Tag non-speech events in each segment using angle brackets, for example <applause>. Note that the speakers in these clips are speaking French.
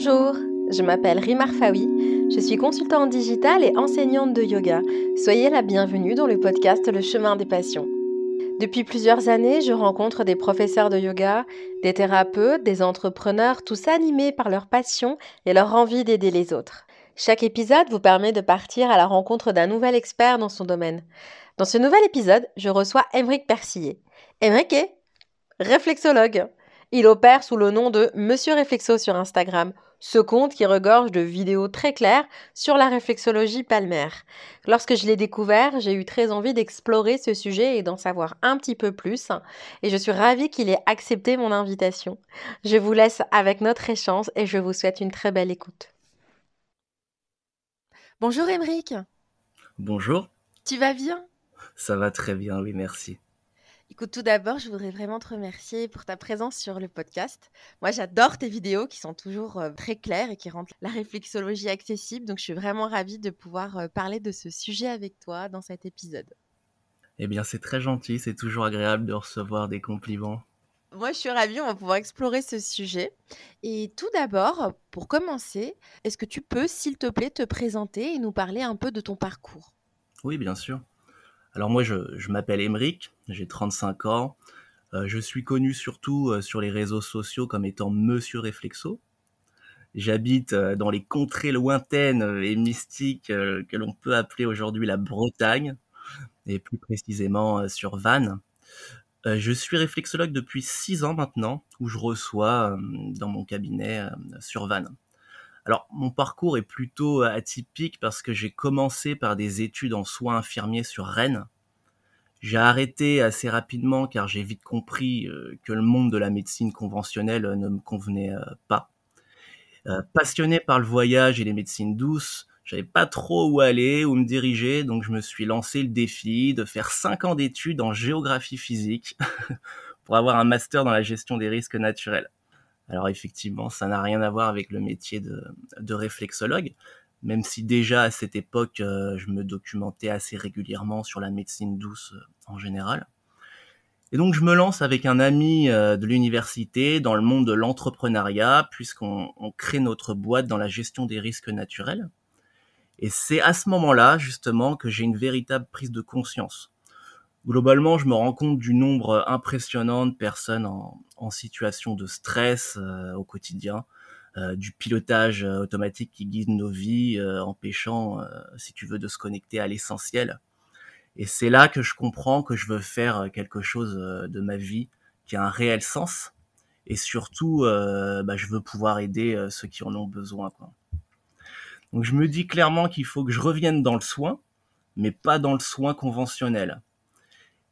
Bonjour, je m'appelle Rimar Fawi, je suis consultante digitale et enseignante de yoga. Soyez la bienvenue dans le podcast Le chemin des passions. Depuis plusieurs années, je rencontre des professeurs de yoga, des thérapeutes, des entrepreneurs, tous animés par leur passion et leur envie d'aider les autres. Chaque épisode vous permet de partir à la rencontre d'un nouvel expert dans son domaine. Dans ce nouvel épisode, je reçois Émeric Persillet. Émeric est réflexologue. Il opère sous le nom de Monsieur Réflexo sur Instagram, ce compte qui regorge de vidéos très claires sur la réflexologie palmaire. Lorsque je l'ai découvert, j'ai eu très envie d'explorer ce sujet et d'en savoir un petit peu plus, et je suis ravie qu'il ait accepté mon invitation. Je vous laisse avec notre échange et je vous souhaite une très belle écoute. Bonjour Émeric. Bonjour. Tu vas bien? Ça va très bien, oui, merci. Écoute, tout d'abord, je voudrais vraiment te remercier pour ta présence sur le podcast. Moi, j'adore tes vidéos qui sont toujours euh, très claires et qui rendent la réflexologie accessible. Donc, je suis vraiment ravie de pouvoir euh, parler de ce sujet avec toi dans cet épisode. Eh bien, c'est très gentil. C'est toujours agréable de recevoir des compliments. Moi, je suis ravie. On va pouvoir explorer ce sujet. Et tout d'abord, pour commencer, est-ce que tu peux, s'il te plaît, te présenter et nous parler un peu de ton parcours? Oui, bien sûr. Alors moi, je, m'appelle Emeric, j'ai 35 ans. Euh, je suis connu surtout euh, sur les réseaux sociaux comme étant Monsieur Réflexo. J'habite euh, dans les contrées lointaines et mystiques que l'on peut appeler aujourd'hui la Bretagne, et plus précisément sur Vannes. je suis réflexologue depuis 6 ans maintenant, où je reçois dans mon cabinet sur Vannes. Alors, mon parcours est plutôt atypique parce que j'ai commencé par des études en soins infirmiers sur Rennes. J'ai arrêté assez rapidement car j'ai vite compris euh, que le monde de la médecine conventionnelle euh, ne me convenait euh, pas. passionné par le voyage et les médecines douces, j'avais pas trop où aller, où me diriger, donc je me suis lancé le défi de faire 5 ans d'études en géographie physique <laughs> pour avoir un master dans la gestion des risques naturels. Alors effectivement, ça n'a rien à voir avec le métier de, réflexologue, même si déjà à cette époque, euh, je me documentais assez régulièrement sur la médecine douce euh, en général. Et donc je me lance avec un ami euh, de l'université dans le monde de l'entrepreneuriat, puisqu'on crée notre boîte dans la gestion des risques naturels. Et c'est à ce moment-là, justement, que j'ai une véritable prise de conscience globalement, je me rends compte du nombre impressionnant de personnes en, situation de stress euh, au quotidien, euh, du pilotage euh, automatique qui guide nos vies, empêchant, si tu veux, de se connecter à l'essentiel. Et c'est là que je comprends que je veux faire quelque chose de ma vie qui a un réel sens. Et surtout, bah, je veux pouvoir aider ceux qui en ont besoin. Donc je me dis clairement qu'il faut que je revienne dans le soin, mais pas dans le soin conventionnel.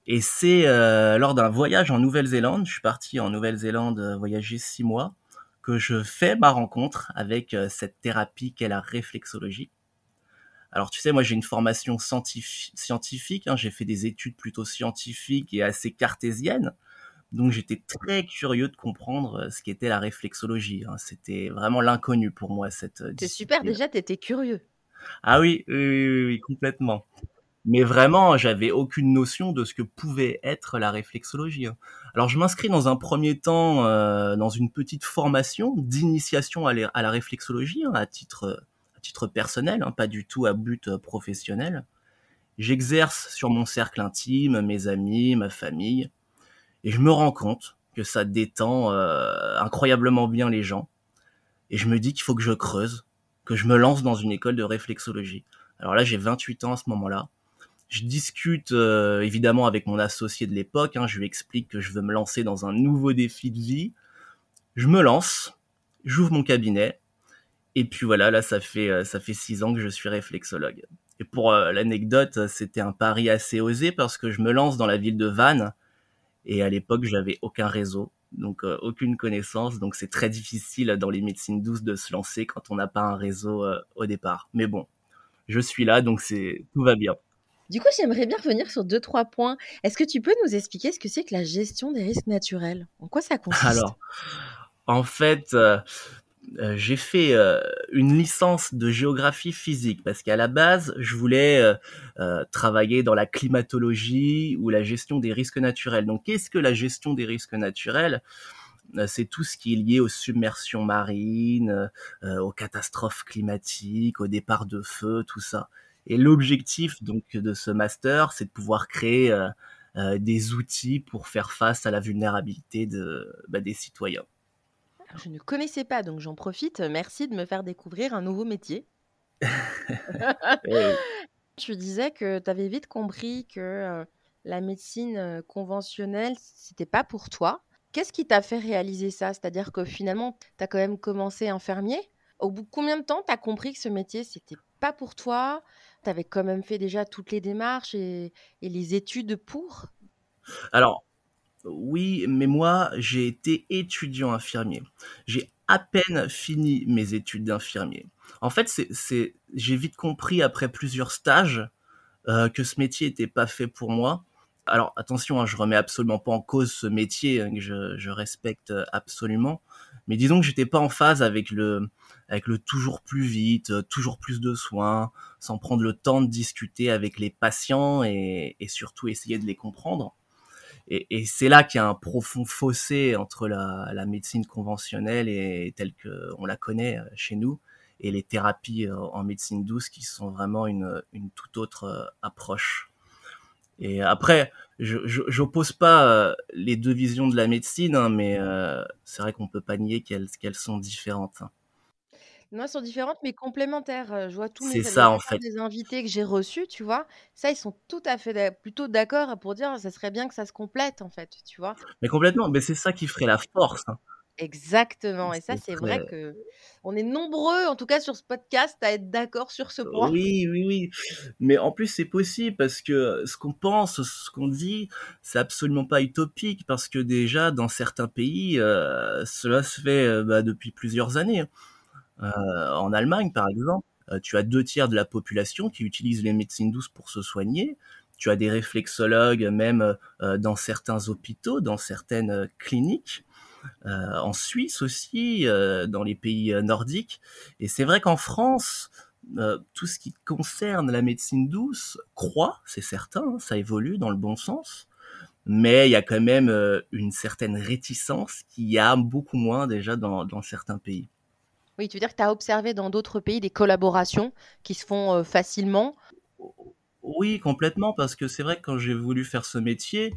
Et c'est euh, lors d'un voyage en Nouvelle-Zélande, je suis parti en Nouvelle-Zélande euh, voyager six mois, que je fais ma rencontre avec euh, cette thérapie qu'est la réflexologie. Alors tu sais, moi j'ai une formation scientifique, hein, j'ai fait des études plutôt scientifiques et assez cartésiennes, donc j'étais très curieux de comprendre ce qu'était la réflexologie. Hein. C'était vraiment l'inconnu pour moi cette. C'est super, déjà tu étais curieux. Ah oui, oui, oui, oui complètement mais vraiment, j'avais aucune notion de ce que pouvait être la réflexologie. Hein. Alors, je m'inscris dans un premier temps euh, dans une petite formation d'initiation à, la réflexologie hein, à titre à titre personnel, hein, pas du tout à but euh, professionnel. J'exerce sur mon cercle intime, mes amis, ma famille, et je me rends compte que ça détend euh, incroyablement bien les gens. Et je me dis qu'il faut que je creuse, que je me lance dans une école de réflexologie. Alors là, j'ai 28 ans à ce moment-là je discute euh, évidemment avec mon associé de l'époque. Hein, je lui explique que je veux me lancer dans un nouveau défi de vie. Je me lance, j'ouvre mon cabinet, et puis voilà, là ça fait euh, ça fait six ans que je suis réflexologue. Et pour euh, l'anecdote, c'était un pari assez osé parce que je me lance dans la ville de Vannes, et à l'époque j'avais aucun réseau, donc aucune connaissance, donc c'est très difficile dans les médecines douces de se lancer quand on n'a pas un réseau au départ. Mais bon, je suis là, donc c'est tout va bien. Du coup, j'aimerais bien revenir sur deux, trois points. Est-ce que tu peux nous expliquer ce que c'est que la gestion des risques naturels? En quoi ça consiste? Alors, en fait, euh, euh, j'ai fait euh, une licence de géographie physique parce qu'à la base, je voulais travailler dans la climatologie ou la gestion des risques naturels. Donc, qu'est-ce que la gestion des risques naturels? C'est tout ce qui est lié aux submersions marines, aux catastrophes climatiques, au départ de feu, tout ça. Et l'objectif donc de ce master, c'est de pouvoir créer des outils pour faire face à la vulnérabilité de, bah, des citoyens. Je ne connaissais pas, donc j'en profite. Merci de me faire découvrir un nouveau métier. <laughs> <laughs> Tu disais que tu avais vite compris que la médecine conventionnelle, c'était pas pour toi. Qu'est-ce qui t'a fait réaliser ça? C'est-à-dire que finalement, tu as quand même commencé infirmier. Au bout de combien de temps tu as compris que ce métier, c'était pas pour toi? Tu quand même fait déjà toutes les démarches et, les études pour? Alors, oui, mais moi, j'ai été étudiant infirmier. J'ai à peine fini mes études d'infirmier. En fait, c'est, j'ai vite compris après plusieurs stages euh, que ce métier n'était pas fait pour moi. Alors attention, hein, je remets absolument pas en cause ce métier hein, que je, respecte absolument, mais disons que j'étais pas en phase avec le avec le toujours plus vite, toujours plus de soins, sans prendre le temps de discuter avec les patients et, et surtout essayer de les comprendre. Et, et c'est là qu'il y a un profond fossé entre la, la médecine conventionnelle et telle que on la connaît euh, chez nous et les thérapies euh, en médecine douce qui sont vraiment une, une toute autre euh, approche. Et après, je j'oppose pas euh, les deux visions de la médecine, hein, mais c'est vrai qu'on peut pas nier qu'elles qu'elles sont différentes. Elles sont différentes, mais complémentaires. Je vois tous mes ça, en fait. des invités que j'ai reçus, tu vois. Ça, ils sont tout à fait plutôt d'accord pour dire ça serait bien que ça se complète, en fait, tu vois. Mais complètement, mais c'est ça qui ferait la force. Hein. Exactement. Et ça, c'est vrai que on est nombreux, en tout cas sur ce podcast, à être d'accord sur ce point. Oui, oui, oui. Mais en plus, c'est possible parce que ce qu'on pense, ce qu'on dit, c'est absolument pas utopique parce que déjà, dans certains pays, euh, cela se fait euh, bah, depuis plusieurs années. Euh, en Allemagne, par exemple, tu as deux tiers de la population qui utilise les médecines douces pour se soigner. Tu as des réflexologues même dans certains hôpitaux, dans certaines cliniques. Euh, en Suisse aussi, euh, dans les pays euh, nordiques. Et c'est vrai qu'en France, tout ce qui concerne la médecine douce croît, c'est certain, hein, ça évolue dans le bon sens mais il y a quand même une certaine réticence qui y a beaucoup moins déjà dans, dans certains pays. Oui, tu veux dire que tu as observé dans d'autres pays des collaborations qui se font facilement? Oui, complètement, parce que c'est vrai que quand j'ai voulu faire ce métier,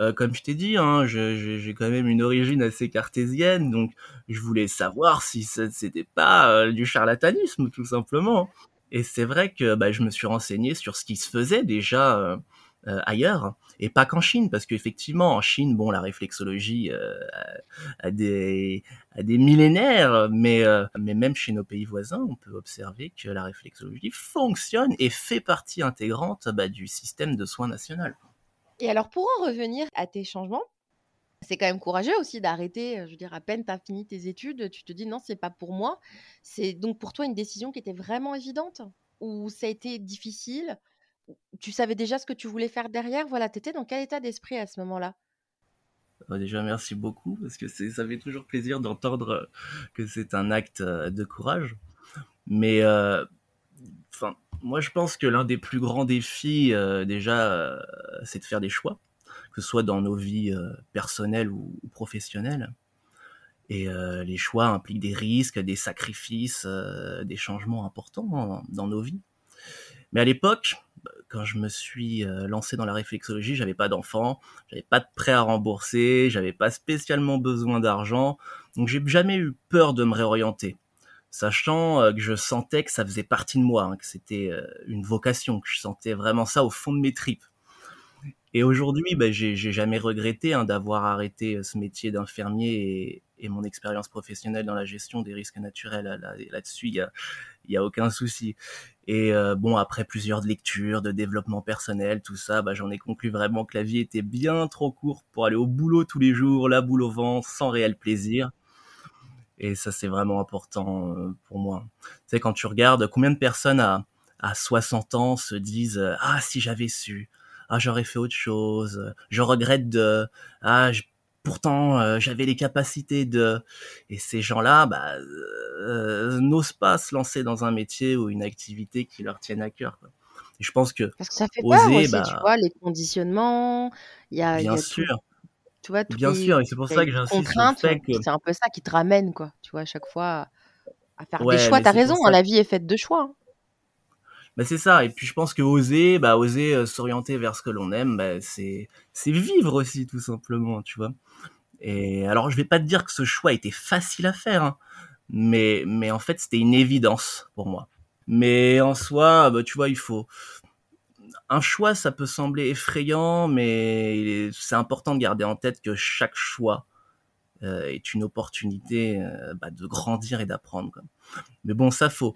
euh, comme je t'ai dit, hein, j'ai quand même une origine assez cartésienne, donc je voulais savoir si c'était pas euh, du charlatanisme, tout simplement. Et c'est vrai que bah, je me suis renseigné sur ce qui se faisait déjà euh, ailleurs et pas qu'en Chine parce qu'effectivement en Chine bon la réflexologie euh, a, des a des millénaires mais euh, mais même chez nos pays voisins on peut observer que la réflexologie fonctionne et fait partie intégrante bah, du système de soins national. Et alors pour en revenir à tes changements c'est quand même courageux aussi d'arrêter, je veux dire, à peine tu as fini tes études, tu te dis non, c'est pas pour moi. C'est donc pour toi une décision qui était vraiment évidente Ou ça a été difficile? Tu savais déjà ce que tu voulais faire derrière? Voilà, tu étais dans quel état d'esprit à ce moment-là? Bah, déjà, merci beaucoup, parce que ça fait toujours plaisir d'entendre euh, que c'est un acte euh, de courage. Mais euh, moi, je pense que l'un des plus grands défis, déjà, c'est de faire des choix, que ce soit dans nos vies personnelles ou, professionnelles. Et les choix impliquent des risques, des sacrifices, des changements importants dans nos vies. Mais à l'époque, quand je me suis euh, lancé dans la réflexologie, j'avais pas d'enfant, j'avais pas de prêt à rembourser, j'avais pas spécialement besoin d'argent, donc j'ai jamais eu peur de me réorienter, sachant euh, que je sentais que ça faisait partie de moi, hein, que c'était euh, une vocation, que je sentais vraiment ça au fond de mes tripes. Et aujourd'hui, bah, j'ai jamais regretté hein, d'avoir arrêté ce métier d'infirmier et, mon expérience professionnelle dans la gestion des risques naturels. Là-dessus, il y a, aucun souci. Et euh, bon, après plusieurs lectures, de développement personnel, tout ça, bah, j'en ai conclu vraiment que la vie était bien trop courte pour aller au boulot tous les jours, la boule au ventre, sans réel plaisir. Et ça, c'est vraiment important euh, pour moi. Tu sais, quand tu regardes combien de personnes à, à 60 ans se disent euh, Ah, si j'avais su, ah, j'aurais fait autre chose, je regrette de, ah, pourtant euh, j'avais les capacités de et ces gens-là bah, euh, n'osent pas se lancer dans un métier ou une activité qui leur tienne à cœur Et je pense que parce que ça fait oser, peur aussi, bah tu vois les conditionnements il y a bien sûr Tu vois, Bien sûr, et c'est pour ça que j'insiste que... C'est un peu ça qui te ramène, quoi. Tu vois, à chaque fois, à faire des choix. T'as raison, hein, la vie est faite de choix. Hein. Bah c'est ça. Et puis je pense que oser, bah oser euh, s'orienter vers ce que l'on aime, bah, c'est c'est vivre aussi tout simplement, tu vois. Et alors je vais pas te dire que ce choix était facile à faire, hein, mais mais en fait c'était une évidence pour moi. Mais en soi, bah tu vois, il faut un choix, ça peut sembler effrayant, mais c'est important de garder en tête que chaque choix euh, est une opportunité euh, bah, de grandir et d'apprendre. Mais bon, ça faut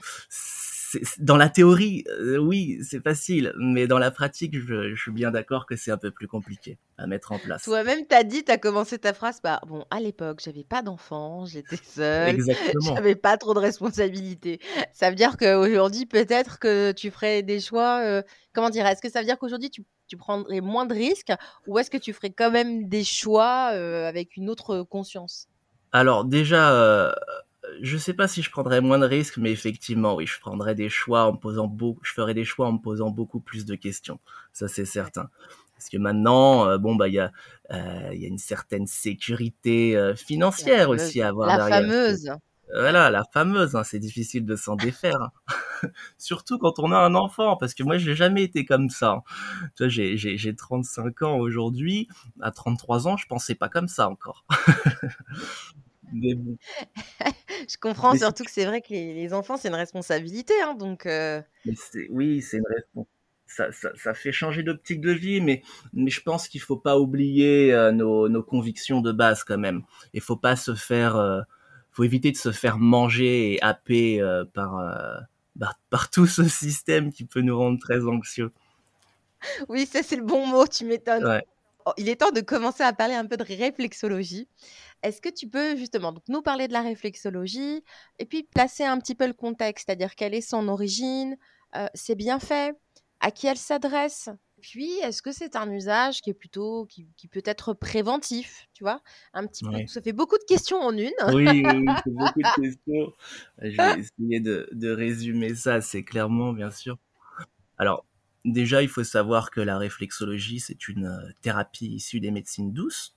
dans la théorie, euh, oui, c'est facile, mais dans la pratique, je, suis bien d'accord que c'est un peu plus compliqué à mettre en place. Toi-même, t'as dit, t'as commencé ta phrase par bon, à l'époque, j'avais pas d'enfant, j'étais seule, <laughs> j'avais pas trop de responsabilités. Ça veut dire qu'aujourd'hui, peut-être que tu ferais des choix. Euh, comment dire Est-ce que ça veut dire qu'aujourd'hui, tu, prendrais moins de risques, ou est-ce que tu ferais quand même des choix euh, avec une autre conscience? Alors déjà je sais pas si je prendrais moins de risques, mais effectivement, oui, je prendrais des choix en me posant beaucoup, je ferais des choix en me posant beaucoup plus de questions. Ça, c'est certain. Parce que maintenant, euh, bon, bah, il y a, euh, y a une certaine sécurité euh, financière aussi à avoir la Fameuse. Voilà, la fameuse. Hein, c'est difficile de s'en défaire. Hein. <laughs> Surtout quand on a un enfant, parce que moi, j'ai jamais été comme ça. Tu vois, j'ai, j'ai, j'ai 35 ans aujourd'hui. À 33 ans, je pensais pas comme ça encore. <laughs> <laughs> Je comprends surtout que c'est vrai que les, enfants, c'est une responsabilité. Hein, donc, euh oui, c'est une responsabilité. Ça, ça, fait changer d'optique de vie, mais, mais je pense qu'il faut pas oublier euh, nos, nos, convictions de base quand même. Il faut pas se faire, euh, faut éviter de se faire manger et happer par, bah, par tout ce système qui peut nous rendre très anxieux. Oui, ça c'est le bon mot, tu m'étonnes. Il est temps de commencer à parler un peu de réflexologie. Est-ce que tu peux justement donc, nous parler de la réflexologie et puis placer un petit peu le contexte, c'est-à-dire quelle est son origine, euh, c'est bien fait, à qui elle s'adresse? Puis, est-ce que c'est un usage qui est plutôt, qui, peut être préventif, tu vois? Un petit peu, ça fait beaucoup de questions en une. Oui, oui, <laughs> c'est beaucoup de questions. Je vais essayer de, de résumer ça, c'est clairement, bien sûr. Alors, déjà, il faut savoir que la réflexologie, c'est une euh, thérapie issue des médecines douces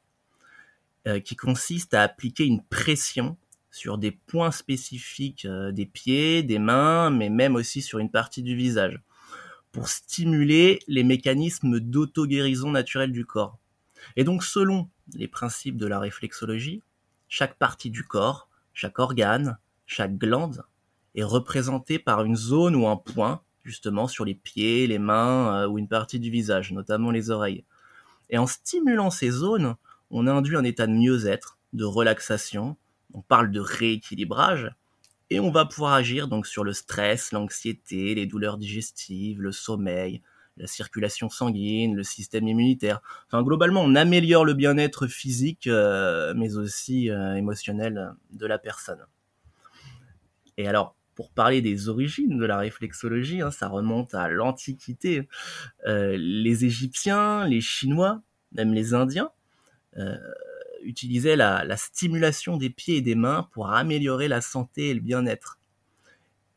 euh, qui consiste à appliquer une pression sur des points spécifiques euh, des pieds, des mains, mais même aussi sur une partie du visage, pour stimuler les mécanismes d'auto-guérison naturelle du corps. Et donc selon les principes de la réflexologie, chaque partie du corps, chaque organe, chaque glande est représentée par une zone ou un point, justement sur les pieds, les mains euh, ou une partie du visage, notamment les oreilles. Et en stimulant ces zones, on induit un état de mieux-être, de relaxation, on parle de rééquilibrage, et on va pouvoir agir donc sur le stress, l'anxiété, les douleurs digestives, le sommeil, la circulation sanguine, le système immunitaire. Enfin, globalement, on améliore le bien-être physique, euh, mais aussi euh, émotionnel de la personne. Et alors, pour parler des origines de la réflexologie, hein, ça remonte à l'Antiquité. Euh, les Égyptiens, les Chinois, même les Indiens, euh, utilisait la, stimulation des pieds et des mains pour améliorer la santé et le bien-être.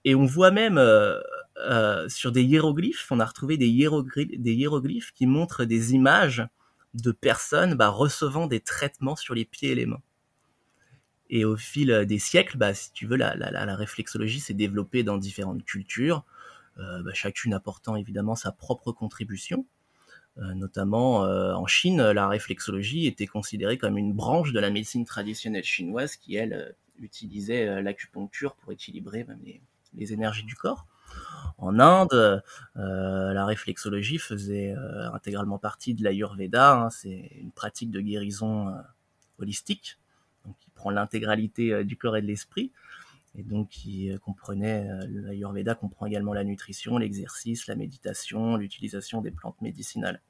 Et on voit même euh, sur des hiéroglyphes, on a retrouvé des hiéroglyphes, des hiéroglyphes qui montrent des images de personnes bah, recevant des traitements sur les pieds et les mains. Et au fil des siècles, bah, si tu veux, la, la, réflexologie s'est développée dans différentes cultures, bah, chacune apportant évidemment sa propre contribution. Euh, notamment euh, en Chine, la réflexologie était considérée comme une branche de la médecine traditionnelle chinoise qui, elle, euh, utilisait l'acupuncture pour équilibrer même les, énergies du corps. En Inde, la réflexologie faisait intégralement partie de l'Ayurveda. Hein, c'est une pratique de guérison holistique, qui prend l'intégralité du corps et de l'esprit et donc qui comprenait l'Ayurveda comprend également la nutrition, l'exercice, la méditation, l'utilisation des plantes médicinales.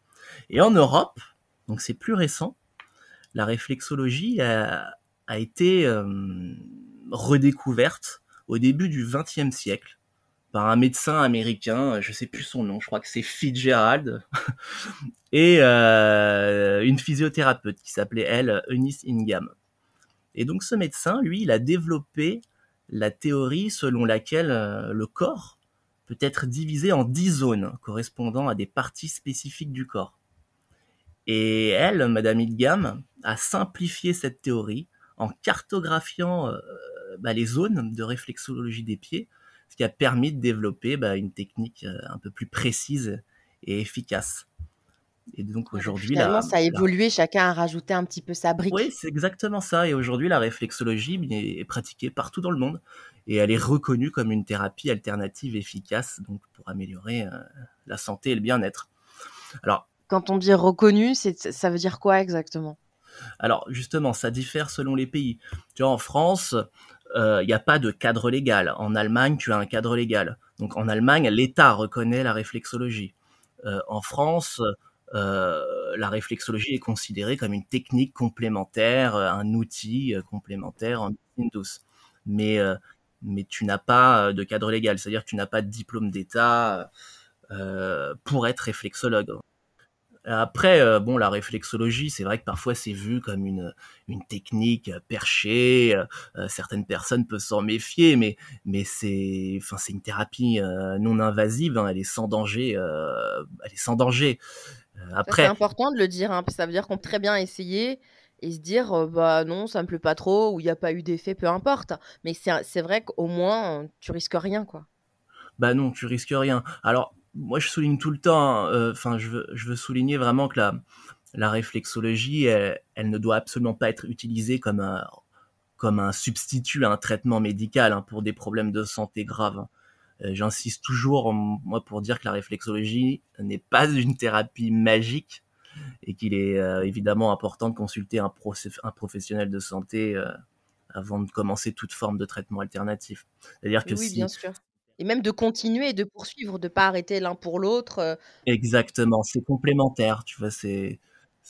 Et en Europe, donc c'est plus récent, la réflexologie a, été redécouverte au début du XXe siècle par un médecin américain, je sais plus son nom, je crois que c'est Fitzgerald, <laughs> et une physiothérapeute qui s'appelait elle Eunice Ingham. Et donc ce médecin, lui, il a développé la théorie selon laquelle euh, le corps peut être divisé en dix zones correspondant à des parties spécifiques du corps. Et elle, Madame Hidgam, à simplifier cette théorie en cartographiant euh, bah, les zones de réflexologie des pieds, ce qui a permis de développer bah, une technique euh, un peu plus précise et efficace. Et donc aujourd'hui, là, ça a évolué, chacun a rajouté un petit peu sa brique. Oui, c'est exactement ça. Et aujourd'hui, la réflexologie est pratiquée partout dans le monde et elle est reconnue comme une thérapie alternative efficace donc pour améliorer euh, la santé et le bien-être. Alors, quand on dit reconnue, ça veut dire quoi exactement? Alors justement, ça diffère selon les pays. Tu vois, en France, euh, il n'y a pas de cadre légal. En Allemagne, tu as un cadre légal. Donc en Allemagne, l'État reconnaît la réflexologie. Euh, en France, la réflexologie est considérée comme une technique complémentaire, un outil complémentaire en médecine douce. Mais mais tu n'as pas euh, de cadre légal, c'est-à-dire que tu n'as pas de diplôme d'État euh, pour être réflexologue. Après, euh, bon, la réflexologie, c'est vrai que parfois c'est vu comme une, une technique perchée. certaines personnes peuvent s'en méfier, mais, mais c'est, c'est une thérapie non invasive. Hein, elle est sans danger. elle est sans danger. Après, c'est important de le dire. Hein, ça veut dire qu'on peut très bien essayer et se dire bah non ça me plaît pas trop ou il n'y a pas eu d'effet peu importe mais c'est vrai qu'au moins tu risques rien quoi bah non tu risques rien alors moi je souligne tout le temps hein, enfin je, veux, je veux souligner vraiment que la, la réflexologie elle, ne doit absolument pas être utilisée comme un, comme un substitut à un traitement médical hein, pour des problèmes de santé graves hein. euh, J'insiste toujours, moi, pour dire que la réflexologie n'est pas une thérapie magique et qu'il est euh, évidemment important de consulter un, un professionnel de santé euh, avant de commencer toute forme de traitement alternatif. C'est-à-dire que oui, bien sûr. Et même de continuer et de poursuivre, de pas arrêter l'un pour l'autre. Euh. Exactement, c'est complémentaire, tu vois. C'est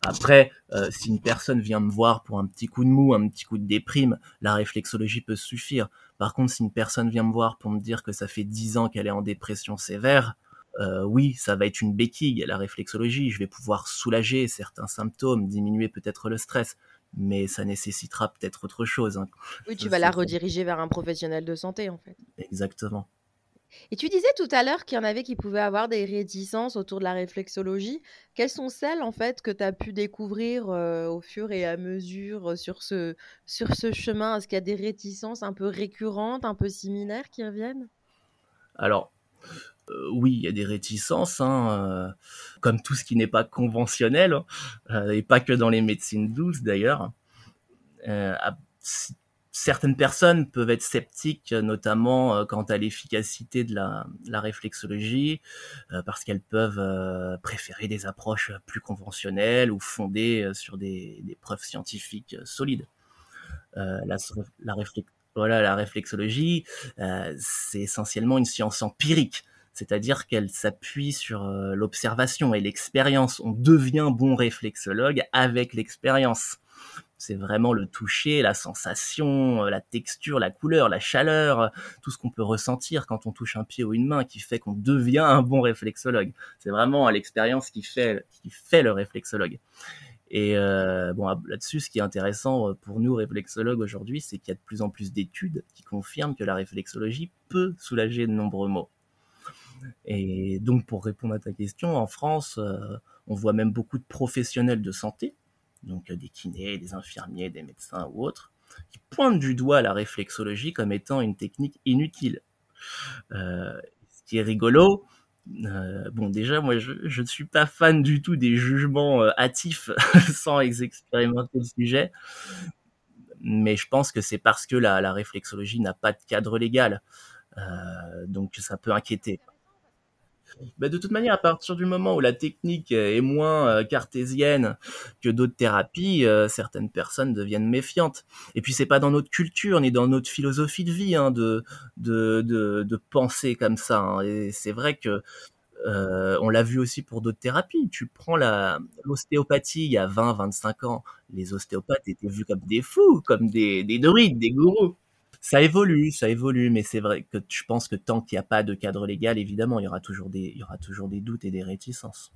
après, si une personne vient me voir pour un petit coup de mou, un petit coup de déprime, la réflexologie peut suffire. Par contre, si une personne vient me voir pour me dire que ça fait dix ans qu'elle est en dépression sévère, euh, oui, ça va être une béquille, la réflexologie. Je vais pouvoir soulager certains symptômes, diminuer peut-être le stress, mais ça nécessitera peut-être autre chose. Hein. Oui, tu vas la rediriger vers un professionnel de santé, en fait. Exactement. Et tu disais tout à l'heure qu'il y en avait qui pouvaient avoir des réticences autour de la réflexologie. Quelles sont celles, en fait, que tu as pu découvrir euh, au fur et à mesure euh, sur, ce, sur ce chemin? Est-ce qu'il y a des réticences un peu récurrentes, un peu similaires qui reviennent? Alors, euh, oui, il y a des réticences, hein, comme tout ce qui n'est pas conventionnel, hein, et pas que dans les médecines douces d'ailleurs. Certaines personnes peuvent être sceptiques, notamment quant à l'efficacité de la, réflexologie, parce qu'elles peuvent préférer des approches plus conventionnelles ou fondées sur des, preuves scientifiques solides. la, réflexologie, c'est essentiellement une science empirique c'est-à-dire qu'elle s'appuie sur euh, l'observation et l'expérience. On devient bon réflexologue avec l'expérience. C'est vraiment le toucher, la sensation, euh, la texture, la couleur, la chaleur, euh, tout ce qu'on peut ressentir quand on touche un pied ou une main qui fait qu'on devient un bon réflexologue. C'est vraiment l'expérience qui fait, le réflexologue. Et bon, là-dessus, ce qui est intéressant pour nous réflexologues aujourd'hui, c'est qu'il y a de plus en plus d'études qui confirment que la réflexologie peut soulager de nombreux maux. Et donc, pour répondre à ta question, en France, euh, on voit même beaucoup de professionnels de santé, donc euh, des kinés, des infirmiers, des médecins ou autres, qui pointent du doigt la réflexologie comme étant une technique inutile. Euh, ce qui est rigolo, bon, déjà, moi, je ne suis pas fan du tout des jugements hâtifs <laughs> sans expérimenter le sujet, mais je pense que c'est parce que la réflexologie n'a pas de cadre légal. donc ça peut inquiéter. Bah, de toute manière, à partir du moment où la technique est moins euh, cartésienne que d'autres thérapies, euh, certaines personnes deviennent méfiantes. Et puis c'est pas dans notre culture ni dans notre philosophie de vie hein, de, de, penser comme ça. Hein. Et c'est vrai que euh, on l'a vu aussi pour d'autres thérapies. Tu prends la l'ostéopathie il y a 20-25 ans, les ostéopathes étaient vus comme des fous, comme des, des druides, des gourous ça évolue, ça évolue, mais c'est vrai que je pense que tant qu'il n'y a pas de cadre légal, évidemment, il y aura toujours des, il y aura toujours des doutes et des réticences.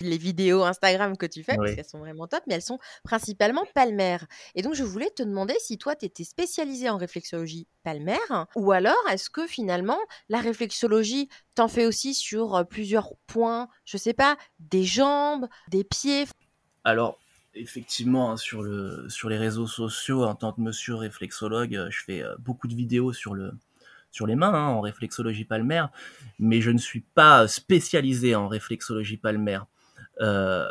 Les vidéos Instagram que tu fais, parce qu'elles sont vraiment top, mais elles sont principalement palmaires. Et donc, je voulais te demander si toi, tu étais spécialisé en réflexologie palmaire, ou alors est-ce que finalement, la réflexologie, t'en fais aussi sur plusieurs points, je sais pas, des jambes, des pieds? Alors, effectivement, hein, sur, le, sur les réseaux sociaux, en tant que monsieur réflexologue, euh, je fais euh, beaucoup de vidéos sur, le, sur les mains, hein, en réflexologie palmaire, mais je ne suis pas spécialisé en réflexologie palmaire. Euh,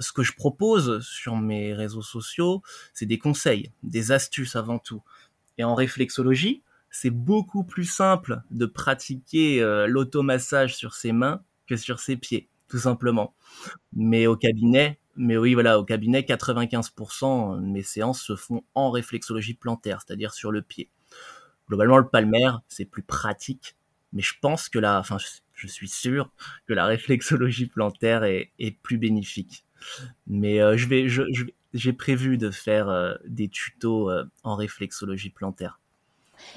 ce que je propose sur mes réseaux sociaux, c'est des conseils, des astuces avant tout. Et en réflexologie, c'est beaucoup plus simple de pratiquer l'automassage sur ses mains que sur ses pieds, tout simplement. Mais au cabinet, mais oui, voilà, au cabinet, 95% de mes séances se font en réflexologie plantaire, c'est-à-dire sur le pied. Globalement, le palmaire, c'est plus pratique, mais je pense que la, enfin, je, suis sûr que la réflexologie plantaire est, plus bénéfique. Mais euh, je vais, j'ai prévu de faire euh, des tutos euh, en réflexologie plantaire.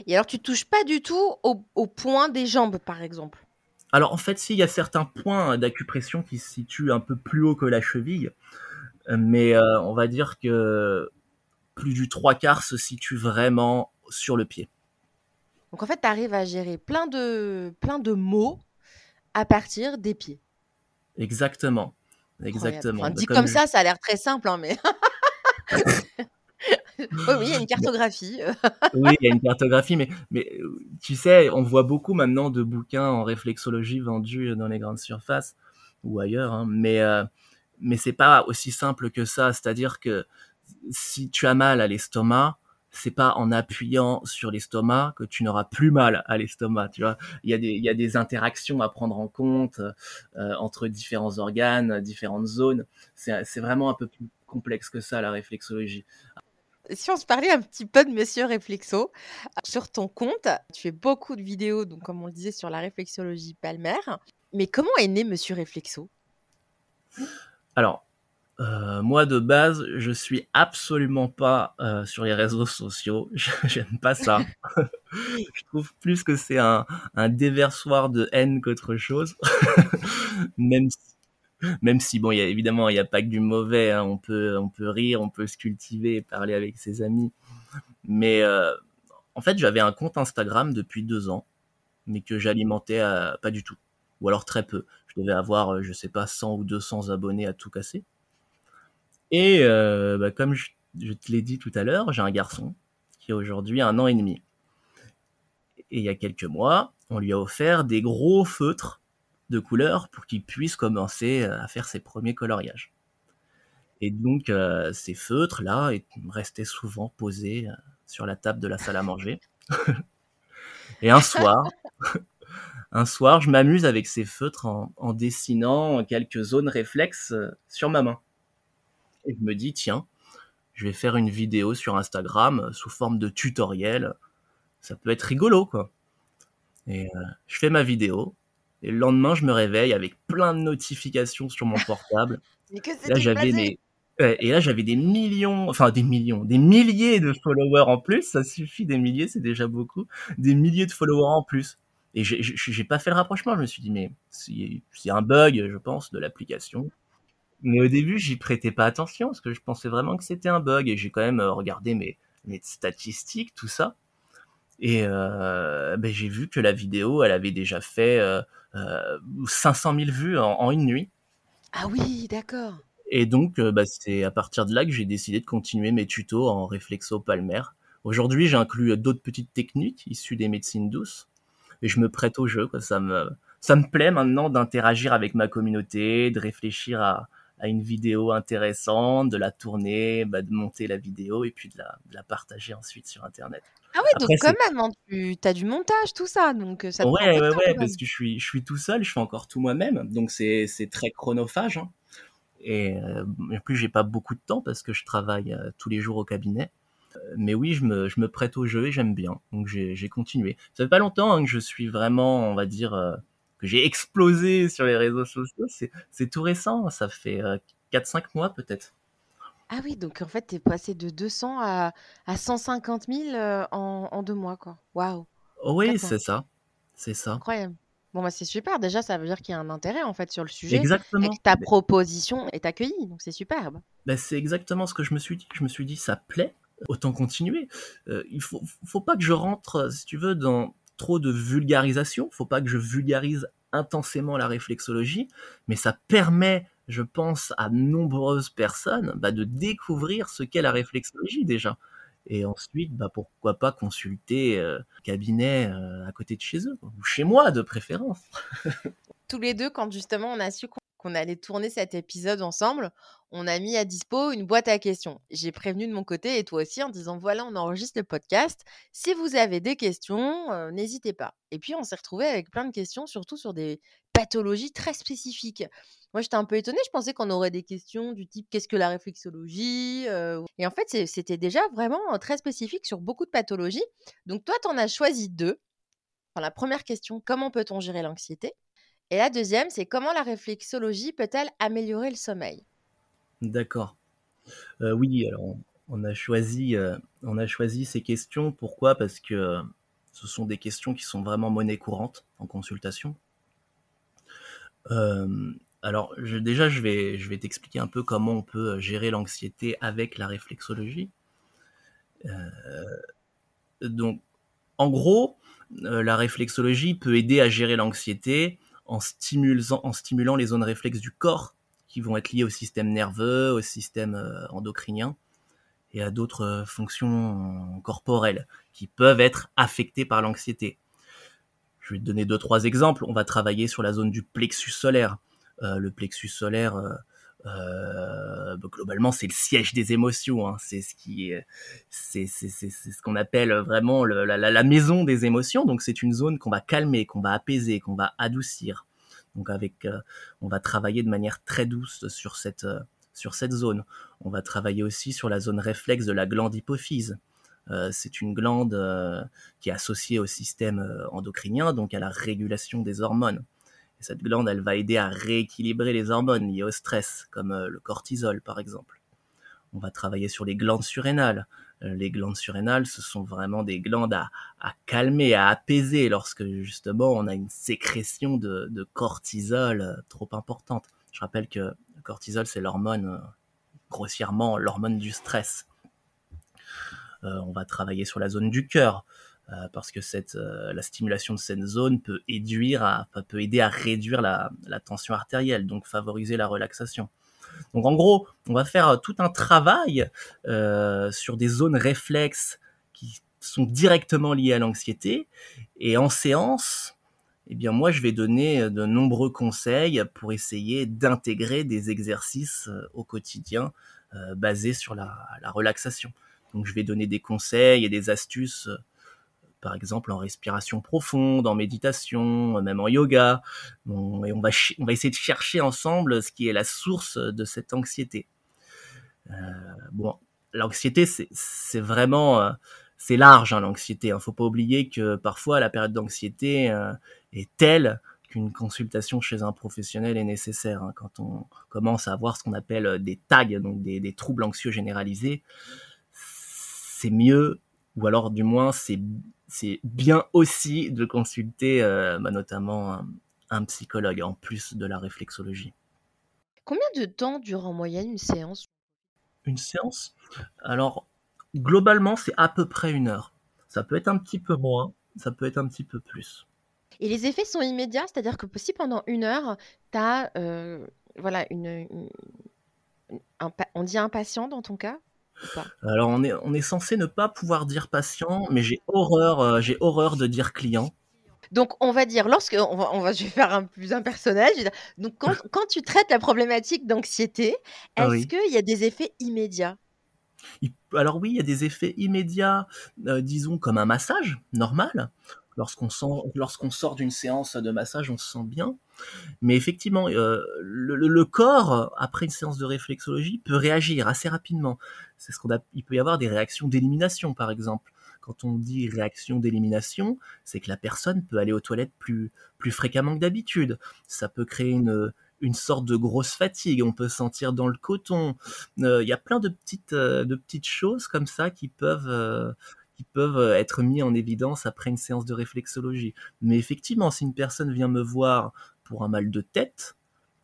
Et alors, tu touches pas du tout au point des jambes, par exemple? Alors en fait, s'il y a certains points d'acupression qui se situent un peu plus haut que la cheville, mais euh, on va dire que plus du trois quarts se situe vraiment sur le pied. Donc en fait, tu arrives à gérer plein de, plein de mots à partir des pieds. Exactement. Exactement. dit comme, ça, ça a l'air très simple, hein, mais. <laughs> <laughs> oui, il y a une cartographie. <laughs> oui, il y a une cartographie, mais, mais tu sais, on voit beaucoup maintenant de bouquins en réflexologie vendus dans les grandes surfaces ou ailleurs, hein, mais, euh, mais c'est pas aussi simple que ça. C'est-à-dire que si tu as mal à l'estomac, c'est pas en appuyant sur l'estomac que tu n'auras plus mal à l'estomac, tu vois. Il y a des, il y a des interactions à prendre en compte euh, entre différents organes, différentes zones. C'est vraiment un peu plus complexe que ça, la réflexologie si on se parlait un petit peu de Monsieur Réflexo, sur ton compte, tu fais beaucoup de vidéos, donc comme on le disait, sur la réflexologie palmaire. Mais comment est né Monsieur Réflexo? Alors, euh, moi de base, je suis absolument pas euh, sur les réseaux sociaux. <laughs> J'aime pas ça. <laughs> je trouve plus que c'est un, un déversoir de haine qu'autre chose. <laughs> Même si même si bon, y a, évidemment, il n'y a pas que du mauvais. Hein. On peut, rire, on peut se cultiver, parler avec ses amis. Mais euh, en fait, j'avais un compte Instagram depuis deux ans, mais que j'alimentais pas du tout, ou alors très peu. Je devais avoir, euh, je sais pas, 100 ou 200 abonnés à tout casser. Et euh, bah, comme je, te l'ai dit tout à l'heure, j'ai un garçon qui a aujourd'hui un an et demi. Et il y a quelques mois, on lui a offert des gros feutres couleurs pour qu'il puisse commencer euh, à faire ses premiers coloriages. Et donc euh, ces feutres là restaient souvent posés euh, sur la table de la salle à manger. <laughs> et un soir, <laughs> un soir, je m'amuse avec ces feutres en, dessinant quelques zones réflexes sur ma main. Et je me dis tiens, je vais faire une vidéo sur Instagram sous forme de tutoriel. Ça peut être rigolo quoi. Et je fais ma vidéo, et le lendemain, je me réveille avec plein de notifications sur mon <laughs> portable. là, j'avais des... et là, j'avais des millions, enfin des millions, des milliers de followers en plus. Ça suffit, des milliers, c'est déjà beaucoup. Des milliers de followers en plus. Et j'ai pas fait le rapprochement. Je me suis dit, mais c'est un bug, je pense, de l'application. Mais au début, j'y prêtais pas attention parce que je pensais vraiment que c'était un bug. Et j'ai quand même euh, regardé mes, mes statistiques, tout ça. Et euh, ben, j'ai vu que la vidéo, elle avait déjà fait euh, 500 euh, 000 vues en, une nuit. Ah oui, d'accord. Et donc, euh, bah, c'est à partir de là que j'ai décidé de continuer mes tutos en réflexo palmaire. Aujourd'hui, j'inclus d'autres petites techniques issues des médecines douces. Et je me prête au jeu. Quoi. Ça, me, ça me plaît maintenant d'interagir avec ma communauté, de réfléchir à, à une vidéo intéressante, de la tourner, bah, de monter la vidéo et puis de la, de la partager ensuite sur Internet. Ah oui, donc quand même, hein, tu as du montage, tout ça, donc ça Ouais, ouais, ouais, parce que je suis, je suis tout seul, je fais encore tout moi-même, donc c'est très chronophage. Hein. Et euh, en plus, j'ai pas beaucoup de temps parce que je travaille euh, tous les jours au cabinet. Euh, mais oui, je me, je me prête au jeu et j'aime bien, donc j'ai continué. Ça fait pas longtemps hein, que je suis vraiment, on va dire, que j'ai explosé sur les réseaux sociaux. C'est tout récent, ça fait 4-5 mois peut-être. Ah oui, donc en fait, tu es passé de 200 à, à 150 000 euh, en, en, deux mois, quoi. Waouh. oui, c'est ça. C'est ça. Incroyable. Bon, bah, c'est super. Déjà, ça veut dire qu'il y a un intérêt, en fait, sur le sujet. Exactement. Et que ta proposition est accueillie. Donc, c'est superbe. Bah, c'est exactement ce que je me suis dit. Je me suis dit, ça plaît, autant continuer. Euh, il faut, faut pas que je rentre, si tu veux, dans trop de vulgarisation. Faut pas que je vulgarise intensément la réflexologie, mais ça permet je pense à nombreuses personnes bah, de découvrir ce qu'est la réflexologie déjà. Et ensuite, bah, pourquoi pas consulter euh, cabinet euh, à côté de chez eux, ou chez moi de préférence. <laughs> Tous les deux, quand justement on a su qu'on allait tourner cet épisode ensemble, on a mis à dispo une boîte à questions. J'ai prévenu de mon côté et toi aussi en disant voilà, on enregistre le podcast. Si vous avez des questions, euh, n'hésitez pas. Et puis on s'est retrouvé avec plein de questions, surtout sur des pathologies très spécifiques. Moi, j'étais un peu étonnée. Je pensais qu'on aurait des questions du type qu'est-ce que la réflexologie euh, Et en fait, c'était déjà vraiment très spécifique sur beaucoup de pathologies. Donc toi, tu en as choisi deux. la première question, comment peut-on gérer l'anxiété? Et la deuxième, c'est comment la réflexologie peut-elle améliorer le sommeil? D'accord. Euh, oui, alors on a choisi, euh, on a choisi ces questions. Pourquoi? Parce que euh, ce sont des questions qui sont vraiment monnaie courante en consultation. alors déjà, je vais, je vais t'expliquer un peu comment on peut gérer l'anxiété avec la réflexologie. donc, en gros, la réflexologie peut aider à gérer l'anxiété en stimulant, les zones réflexes du corps qui vont être liées au système nerveux, au système euh, endocrinien et à d'autres euh, fonctions corporelles qui peuvent être affectées par l'anxiété. Je vais te donner deux trois exemples. On va travailler sur la zone du plexus solaire. Euh, le plexus solaire, bah, globalement, c'est le siège des émotions. Hein. C'est ce qui, c'est ce qu'on appelle vraiment la, maison des émotions. Donc, c'est une zone qu'on va calmer, qu'on va apaiser, qu'on va adoucir. Donc, avec, on va travailler de manière très douce sur cette sur cette zone. On va travailler aussi sur la zone réflexe de la glande hypophyse. c'est une glande qui est associée au système endocrinien, donc à la régulation des hormones cette glande, elle va aider à rééquilibrer les hormones liées au stress, comme euh, le cortisol par exemple. On va travailler sur les glandes surrénales. Euh, les glandes surrénales, ce sont vraiment des glandes à, calmer, à apaiser lorsque justement on a une sécrétion de, cortisol euh, trop importante. Je rappelle que le cortisol, c'est l'hormone, grossièrement l'hormone du stress. on va travailler sur la zone du cœur. Euh, parce que cette, euh, la stimulation de cette zone peut, aider à réduire la, tension artérielle, donc favoriser la relaxation. Donc en gros, on va faire euh, tout un travail sur des zones réflexes qui sont directement liées à l'anxiété. Et en séance, eh bien moi je vais donner de nombreux conseils pour essayer d'intégrer des exercices au quotidien basés sur la, relaxation. Donc je vais donner des conseils et des astuces par exemple en respiration profonde, en méditation, même en yoga. et on va, on va essayer de chercher ensemble ce qui est la source de cette anxiété. Euh, bon, l'anxiété, c'est vraiment, euh, c'est large hein, l'anxiété. Il hein. faut pas oublier que parfois la période d'anxiété euh, est telle qu'une consultation chez un professionnel est nécessaire. Hein. Quand on commence à avoir ce qu'on appelle des tags, donc des, des troubles anxieux généralisés, c'est mieux, ou alors du moins c'est c'est bien aussi de consulter euh, bah, notamment un, psychologue en plus de la réflexologie. Combien de temps dure en moyenne une séance? Une séance? Alors, globalement, c'est à peu près une heure. Ça peut être un petit peu moins, ça peut être un petit peu plus. Et les effets sont immédiats, c'est-à-dire que si pendant une heure, tu as euh, voilà, une, on dit impatient dans ton cas? Alors on est, on est censé ne pas pouvoir dire patient, mais j'ai horreur, euh, j'ai horreur de dire client. Donc, on va dire, lorsque, on va, on va je vais faire un plus un personnage. Donc, quand, <laughs> quand tu traites la problématique d'anxiété, ah est-ce qu'il y a des effets immédiats? Alors oui, il y a des effets immédiats, euh, disons comme un massage normal. Lorsqu'on lorsqu'on sort d'une séance de massage, on se sent bien. Mais effectivement, euh, le, corps, après une séance de réflexologie, peut réagir assez rapidement. C'est ce qu'on il peut y avoir des réactions d'élimination, par exemple. Quand on dit réaction d'élimination, c'est que la personne peut aller aux toilettes plus, plus fréquemment que d'habitude. Ça peut créer une, une sorte de grosse fatigue. On peut sentir dans le coton. Euh, il y a plein de petites, euh, de petites choses comme ça qui peuvent, qui peuvent être mis en évidence après une séance de réflexologie. Mais effectivement, si une personne vient me voir pour un mal de tête,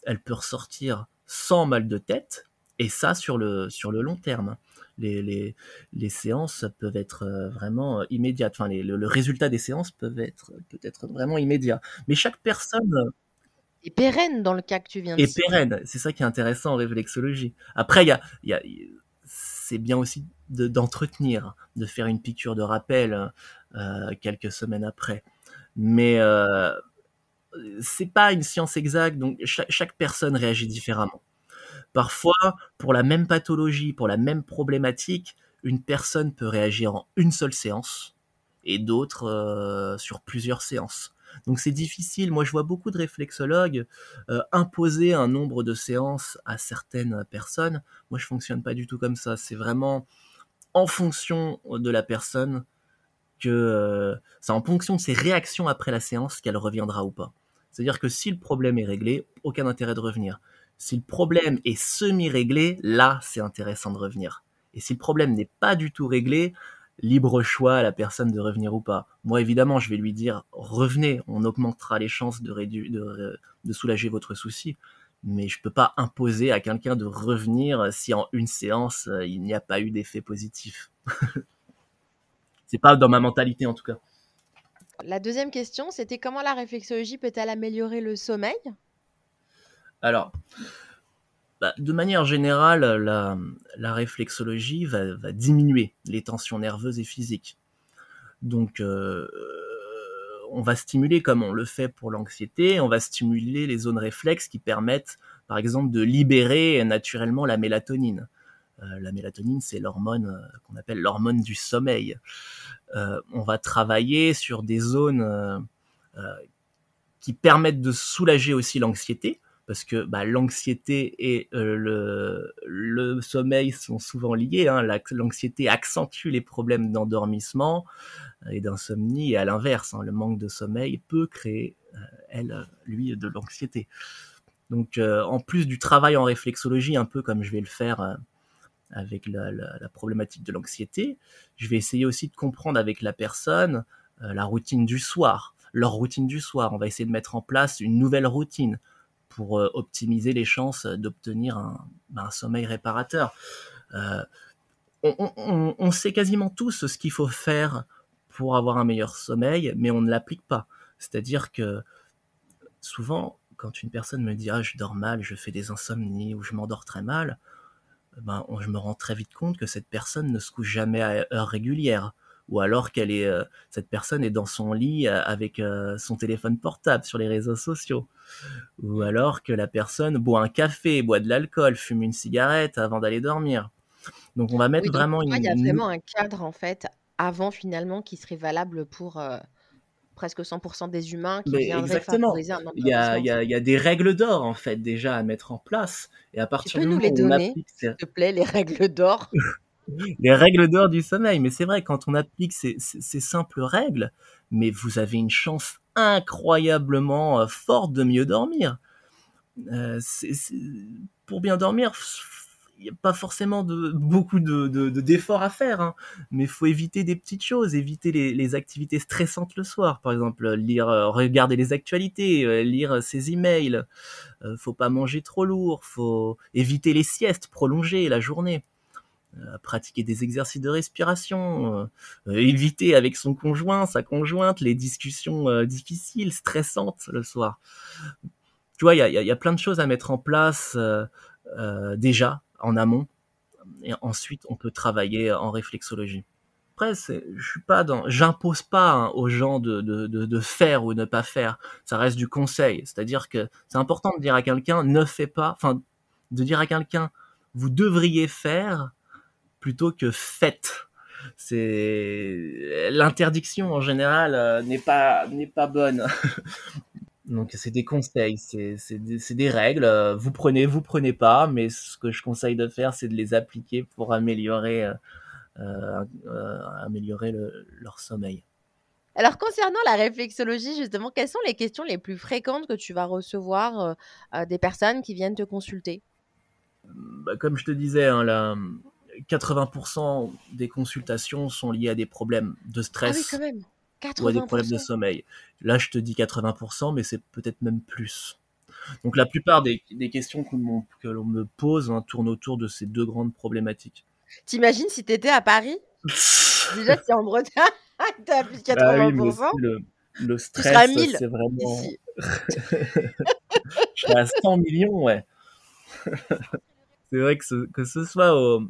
elle peut ressortir sans mal de tête, et ça sur le, sur le long terme. Les, les, les séances peuvent être euh, vraiment immédiates. Enfin, le, résultat des séances peuvent être peut-être vraiment immédiat. Mais chaque personne. Et pérenne dans le cas que tu viens de Et pérenne, c'est ça qui est intéressant en réflexologie. Après, il y a, y a c'est bien aussi d'entretenir, de, faire une piqûre de rappel euh, quelques semaines après. Mais euh, c'est pas une science exacte, donc chaque, personne réagit différemment. Parfois, pour la même pathologie, pour la même problématique, une personne peut réagir en une seule séance et d'autres euh, sur plusieurs séances. Donc c'est difficile. Moi, je vois beaucoup de réflexologues imposer un nombre de séances à certaines personnes. Moi, je fonctionne pas du tout comme ça. C'est vraiment en fonction de la personne que euh, c'est en fonction de ses réactions après la séance qu'elle reviendra ou pas. C'est-à-dire que si le problème est réglé, aucun intérêt de revenir. Si le problème est semi-réglé, là, c'est intéressant de revenir. Et si le problème n'est pas du tout réglé, libre choix à la personne de revenir ou pas. Moi, évidemment, je vais lui dire revenez, on augmentera les chances de, de, de soulager votre souci. Mais je peux pas imposer à quelqu'un de revenir si en une séance euh, il n'y a pas eu d'effet positif. <laughs> C'est pas dans ma mentalité en tout cas. La deuxième question, c'était comment la réflexologie peut-elle améliorer le sommeil? Alors, bah, de manière générale, la, réflexologie va, diminuer les tensions nerveuses et physiques. Donc, euh, on va stimuler, comme on le fait pour l'anxiété, on va stimuler les zones réflexes qui permettent, par exemple, de libérer naturellement la mélatonine. Euh, la mélatonine, c'est l'hormone euh, qu'on appelle l'hormone du sommeil. on va travailler sur des zones qui permettent de soulager aussi l'anxiété parce que bah, l'anxiété et euh, le, sommeil sont souvent liés. Hein. L'anxiété accentue les problèmes d'endormissement euh, et d'insomnie, et à l'inverse, hein, le manque de sommeil peut créer, euh, elle, lui, de l'anxiété. Donc, en plus du travail en réflexologie, un peu comme je vais le faire avec la, problématique de l'anxiété, je vais essayer aussi de comprendre avec la personne la routine du soir, leur routine du soir. On va essayer de mettre en place une nouvelle routine pour euh, optimiser les chances d'obtenir un, ben, sommeil réparateur. Euh, on, sait quasiment tous ce qu'il faut faire pour avoir un meilleur sommeil, mais on ne l'applique pas. C'est-à-dire que souvent, quand une personne me dit ah je dors mal, je fais des insomnies ou je m'endors très mal, ben je me rends très vite compte que cette personne ne se couche jamais à heure régulière ou alors qu'elle est euh, cette personne est dans son lit euh, avec euh, son téléphone portable sur les réseaux sociaux. Ou alors que la personne boit un café, boit de l'alcool, fume une cigarette avant d'aller dormir. Donc on va mettre vraiment une... Il y a vraiment un cadre en fait avant finalement qui serait valable pour presque 100% des humains qui viendraient favoriser un il y, a, il, y a, il y a des règles d'or en fait déjà à mettre en place. Et à partir tu peux nous les donner, s'il te plaît, les règles d'or? <laughs> les règles d'or du sommeil. Mais c'est vrai, quand on applique ces, simples règles, mais vous avez une chance incroyablement euh, forte de mieux dormir. Euh, pour bien dormir, il n'y a pas forcément de, beaucoup de, d'efforts à faire, hein. mais il faut éviter des petites choses, éviter les, activités stressantes le soir, par exemple lire, euh, regarder les actualités, lire ses emails. faut pas manger trop lourd, faut éviter les siestes prolongées la journée. Euh, pratiquer des exercices de respiration, euh, euh, éviter avec son conjoint, sa conjointe, les discussions difficiles, stressantes le soir. Tu vois, il y a, plein de choses à mettre en place déjà en amont, et ensuite on peut travailler en réflexologie. Après, je suis pas dans, j'impose pas hein, aux gens de, de, de, faire ou ne pas faire. Ça reste du conseil. C'est-à-dire que c'est important de dire à quelqu'un ne fais pas, enfin, de dire à quelqu'un vous devriez faire plutôt que faites. C'est l'interdiction en général euh, n'est pas n'est pas bonne. <laughs> Donc c'est des conseils, c'est des, des, règles. Vous prenez, vous prenez pas, mais ce que je conseille de faire, c'est de les appliquer pour améliorer euh, euh, améliorer leur sommeil. Alors concernant la réflexologie, justement, quelles sont les questions les plus fréquentes que tu vas recevoir des personnes qui viennent te consulter? Bah, Comme je te disais, hein, la, 80% des consultations sont liées à des problèmes de stress ou à des problèmes de sommeil. Là, je te dis 80%, mais c'est peut-être même plus. Donc la plupart des, questions que l'on me pose hein, tournent autour de ces deux grandes problématiques. T'imagines si tu étais à Paris? <laughs> Déjà, c'est en Bretagne, <laughs> t'as plus 80%. le, le, stress, c'est vraiment... <laughs> je suis à 100 millions, ouais. c'est vrai que ce, que ce soit au,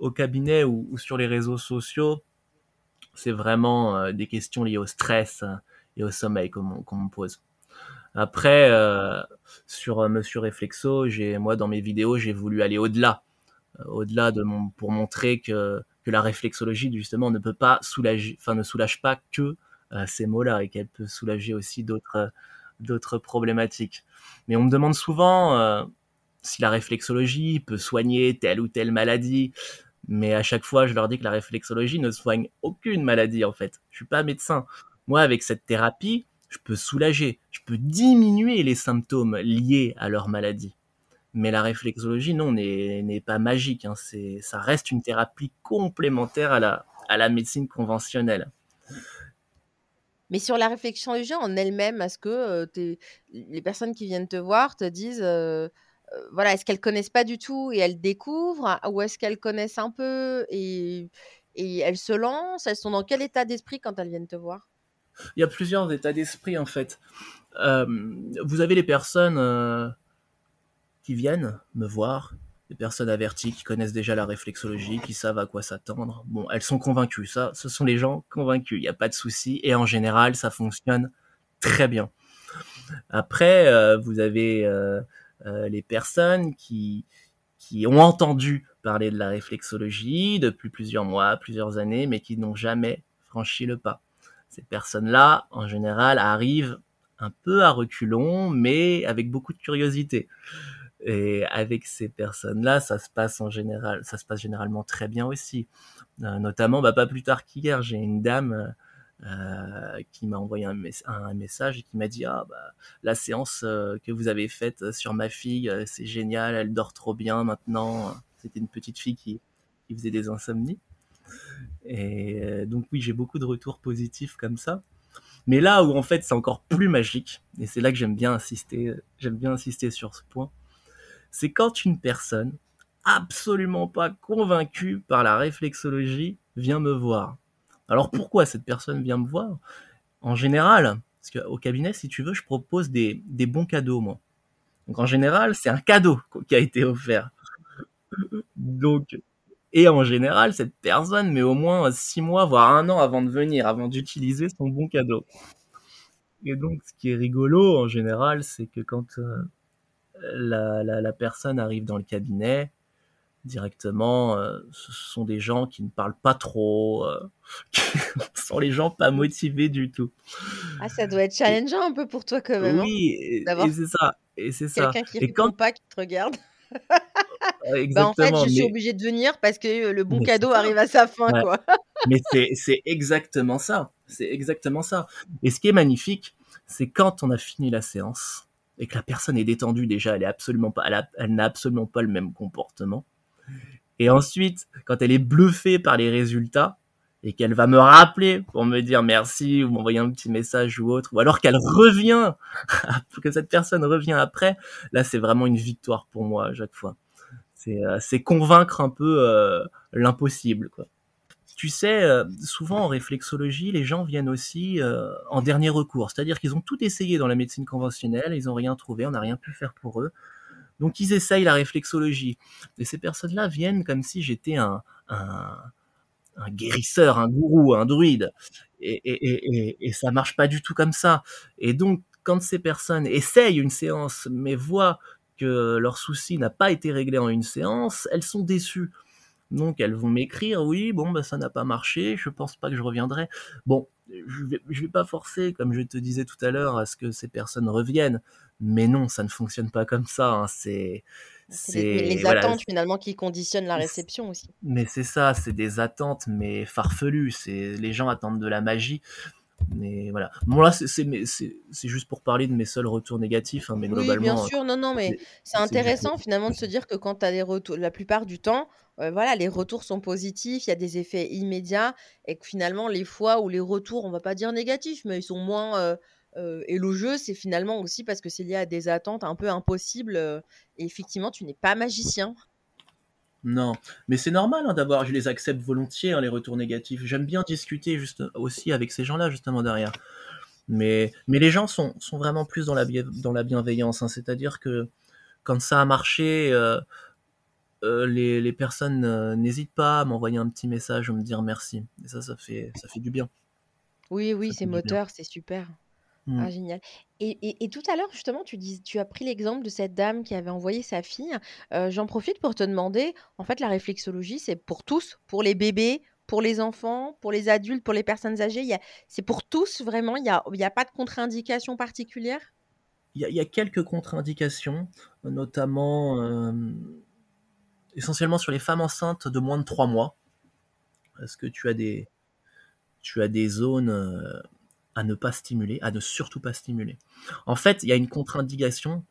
au cabinet ou, sur les réseaux sociaux, c'est vraiment euh, des questions liées au stress et au sommeil qu'on me pose. Après, euh, sur euh, Monsieur Réflexo, j'ai moi dans mes vidéos, j'ai voulu aller au-delà, au-delà de mon pour montrer que que la réflexologie justement ne peut pas soulager, enfin ne soulage pas que ces mots-là et qu'elle peut soulager aussi d'autres d'autres problématiques. Mais on me demande souvent si la réflexologie peut soigner telle ou telle maladie. Mais à chaque fois, je leur dis que la réflexologie ne soigne aucune maladie en fait. Je suis pas médecin. Moi, avec cette thérapie, je peux soulager, je peux diminuer les symptômes liés à leur maladie. Mais la réflexologie, non, n'est pas magique. Hein. Ça reste une thérapie complémentaire à la, à la médecine conventionnelle. Mais sur la réflexologie en elle-même, est-ce que euh, les personnes qui viennent te voir te disent, euh, voilà, est-ce qu'elles connaissent pas du tout et elles découvrent, ou est-ce qu'elles connaissent un peu et, et elles se lancent Elles sont dans quel état d'esprit quand elles viennent te voir? Il y a plusieurs états d'esprit en fait. Vous avez les personnes euh, qui viennent me voir, les personnes averties qui connaissent déjà la réflexologie, qui savent à quoi s'attendre. Bon, elles sont convaincues. Ça, ce sont les gens convaincus. Il n'y a pas de souci. Et en général, ça fonctionne très bien. Après, euh, vous avez euh, les personnes qui qui ont entendu parler de la réflexologie depuis plusieurs mois, plusieurs années, mais qui n'ont jamais franchi le pas. Ces personnes-là, en général, arrivent un peu à reculons, mais avec beaucoup de curiosité. Et avec ces personnes-là, ça se passe en général, ça se passe généralement très bien aussi. Euh, notamment, bah, pas plus tard qu'hier, j'ai une dame euh, qui m'a envoyé un, un, message et qui m'a dit ah bah la séance euh, que vous avez faite sur ma fille, euh, c'est génial, elle dort trop bien maintenant. C'était une petite fille qui, qui faisait des insomnies. Et euh, donc oui, j'ai beaucoup de retours positifs comme ça. Mais là où en fait c'est encore plus magique, et c'est là que j'aime bien insister, j'aime bien insister sur ce point, c'est quand une personne absolument pas convaincue par la réflexologie vient me voir. Alors pourquoi cette personne vient me voir? En général, parce qu'au cabinet, si tu veux, je propose des, bons cadeaux, moi. Donc en général, c'est un cadeau <laughs> qui a été offert. Donc et en général, cette personne met au moins six mois, voire un an avant de venir, avant d'utiliser son bon cadeau. Et donc, ce qui est rigolo en général, c'est que quand euh, la, personne arrive dans le cabinet, directement, euh, ce sont des gens qui ne parlent pas trop, euh, <laughs> ce <laughs> sont les gens pas motivés du tout. Ah, ça doit être challengeant un peu pour toi quand même. Hein, oui, hein, et c'est ça. Et c'est ça. Quelqu'un qui ne quand... pas, qui te regarde. <laughs> bah en fait, je suis mais... obligée de venir parce que le bon mais cadeau arrive à sa fin, ouais. quoi. mais c'est exactement ça. C'est exactement ça. Et ce qui est magnifique, c'est quand on a fini la séance et que la personne est détendue déjà, elle est absolument pas, elle n'a absolument pas le même comportement. Et ensuite, quand elle est bluffée par les résultats et qu'elle va me rappeler pour me dire merci ou m'envoyer un petit message ou autre, ou alors qu'elle revient, <laughs> que cette personne revient après, là c'est vraiment une victoire pour moi à chaque fois. C'est euh, convaincre un peu euh, l'impossible. Tu sais, euh, souvent en réflexologie, les gens viennent aussi en dernier recours, c'est-à-dire qu'ils ont tout essayé dans la médecine conventionnelle, ils n'ont rien trouvé, on n'a rien pu faire pour eux. Donc ils essayent la réflexologie. Et ces personnes-là viennent comme si j'étais un, guérisseur, un gourou, un druide. Et ça marche pas du tout comme ça. Et donc, quand ces personnes essayent une séance, mais voient que leur souci n'a pas été réglé en une séance, elles sont déçues. Donc elles vont m'écrire, oui, bon, bah, ça n'a pas marché, je pense pas que je reviendrai. Bon, je vais, je vais pas forcer, comme je te disais tout à l'heure, à ce que ces personnes reviennent. Mais non, ça ne fonctionne pas comme ça. Hein. C'est, les, les voilà. attentes finalement qui conditionnent la réception aussi. Mais c'est ça, c'est des attentes, mais farfelues. C'est les gens attendent de la magie. Mais voilà. Bon là, c'est juste pour parler de mes seuls retours négatifs, hein, mais globalement. Oui, bien sûr, non, non, mais c'est intéressant finalement de se dire que quand tu as des retours, la plupart du temps, euh, voilà, les retours sont positifs, il y a des effets immédiats, et que finalement, les fois où les retours, on va pas dire négatifs, mais ils sont moins euh, euh, élogieux, c'est finalement aussi parce que c'est lié à des attentes un peu impossibles. et effectivement, tu n'es pas magicien. Non, mais c'est normal hein, d'avoir, je les accepte volontiers, hein, les retours négatifs. J'aime bien discuter juste aussi avec ces gens-là, justement, derrière. Mais, mais les gens sont, sont vraiment plus dans la, dans la bienveillance. Hein. C'est-à-dire que quand ça a marché, euh, euh, les, les, personnes euh, n'hésitent pas à m'envoyer un petit message ou me dire merci. Et ça, ça fait, ça fait du bien. Oui, oui, c'est moteur, c'est super. Mmh. Ah, génial. Et, et, tout à l'heure, justement, tu, dis, tu as pris l'exemple de cette dame qui avait envoyé sa fille. J'en profite pour te demander, en fait, la réflexologie, c'est pour tous, pour les bébés, pour les enfants, pour les adultes, pour les personnes âgées. C'est pour tous, vraiment? Il n'y a, y a pas de contre-indication particulière? Il y, a, quelques contre-indications, notamment essentiellement sur les femmes enceintes de moins de 3 mois. Parce que tu as des, tu as des zones à ne pas stimuler, à ne surtout pas stimuler. En fait, il y a une contre-indication,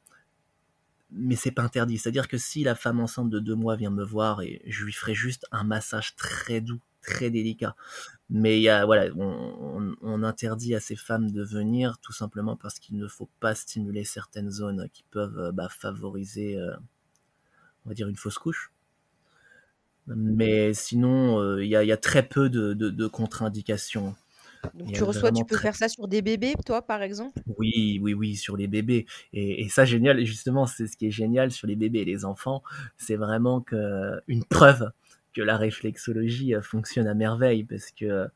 mais c'est pas interdit. C'est-à-dire que si la femme enceinte de deux mois vient me voir et je lui ferai juste un massage très doux, très délicat, mais il y a, voilà, on, interdit à ces femmes de venir tout simplement parce qu'il ne faut pas stimuler certaines zones qui peuvent bah, favoriser, euh, on va dire, une fausse couche. Mais sinon, euh, il y, a très peu de, de contre-indications. Donc tu reçois, tu peux faire ça sur des bébés, toi, par exemple? Oui, oui, oui, sur les bébés. Et, ça, génial, justement, c'est ce qui est génial sur les bébés et les enfants, c'est vraiment que, une preuve que la réflexologie euh, fonctionne à merveille, parce que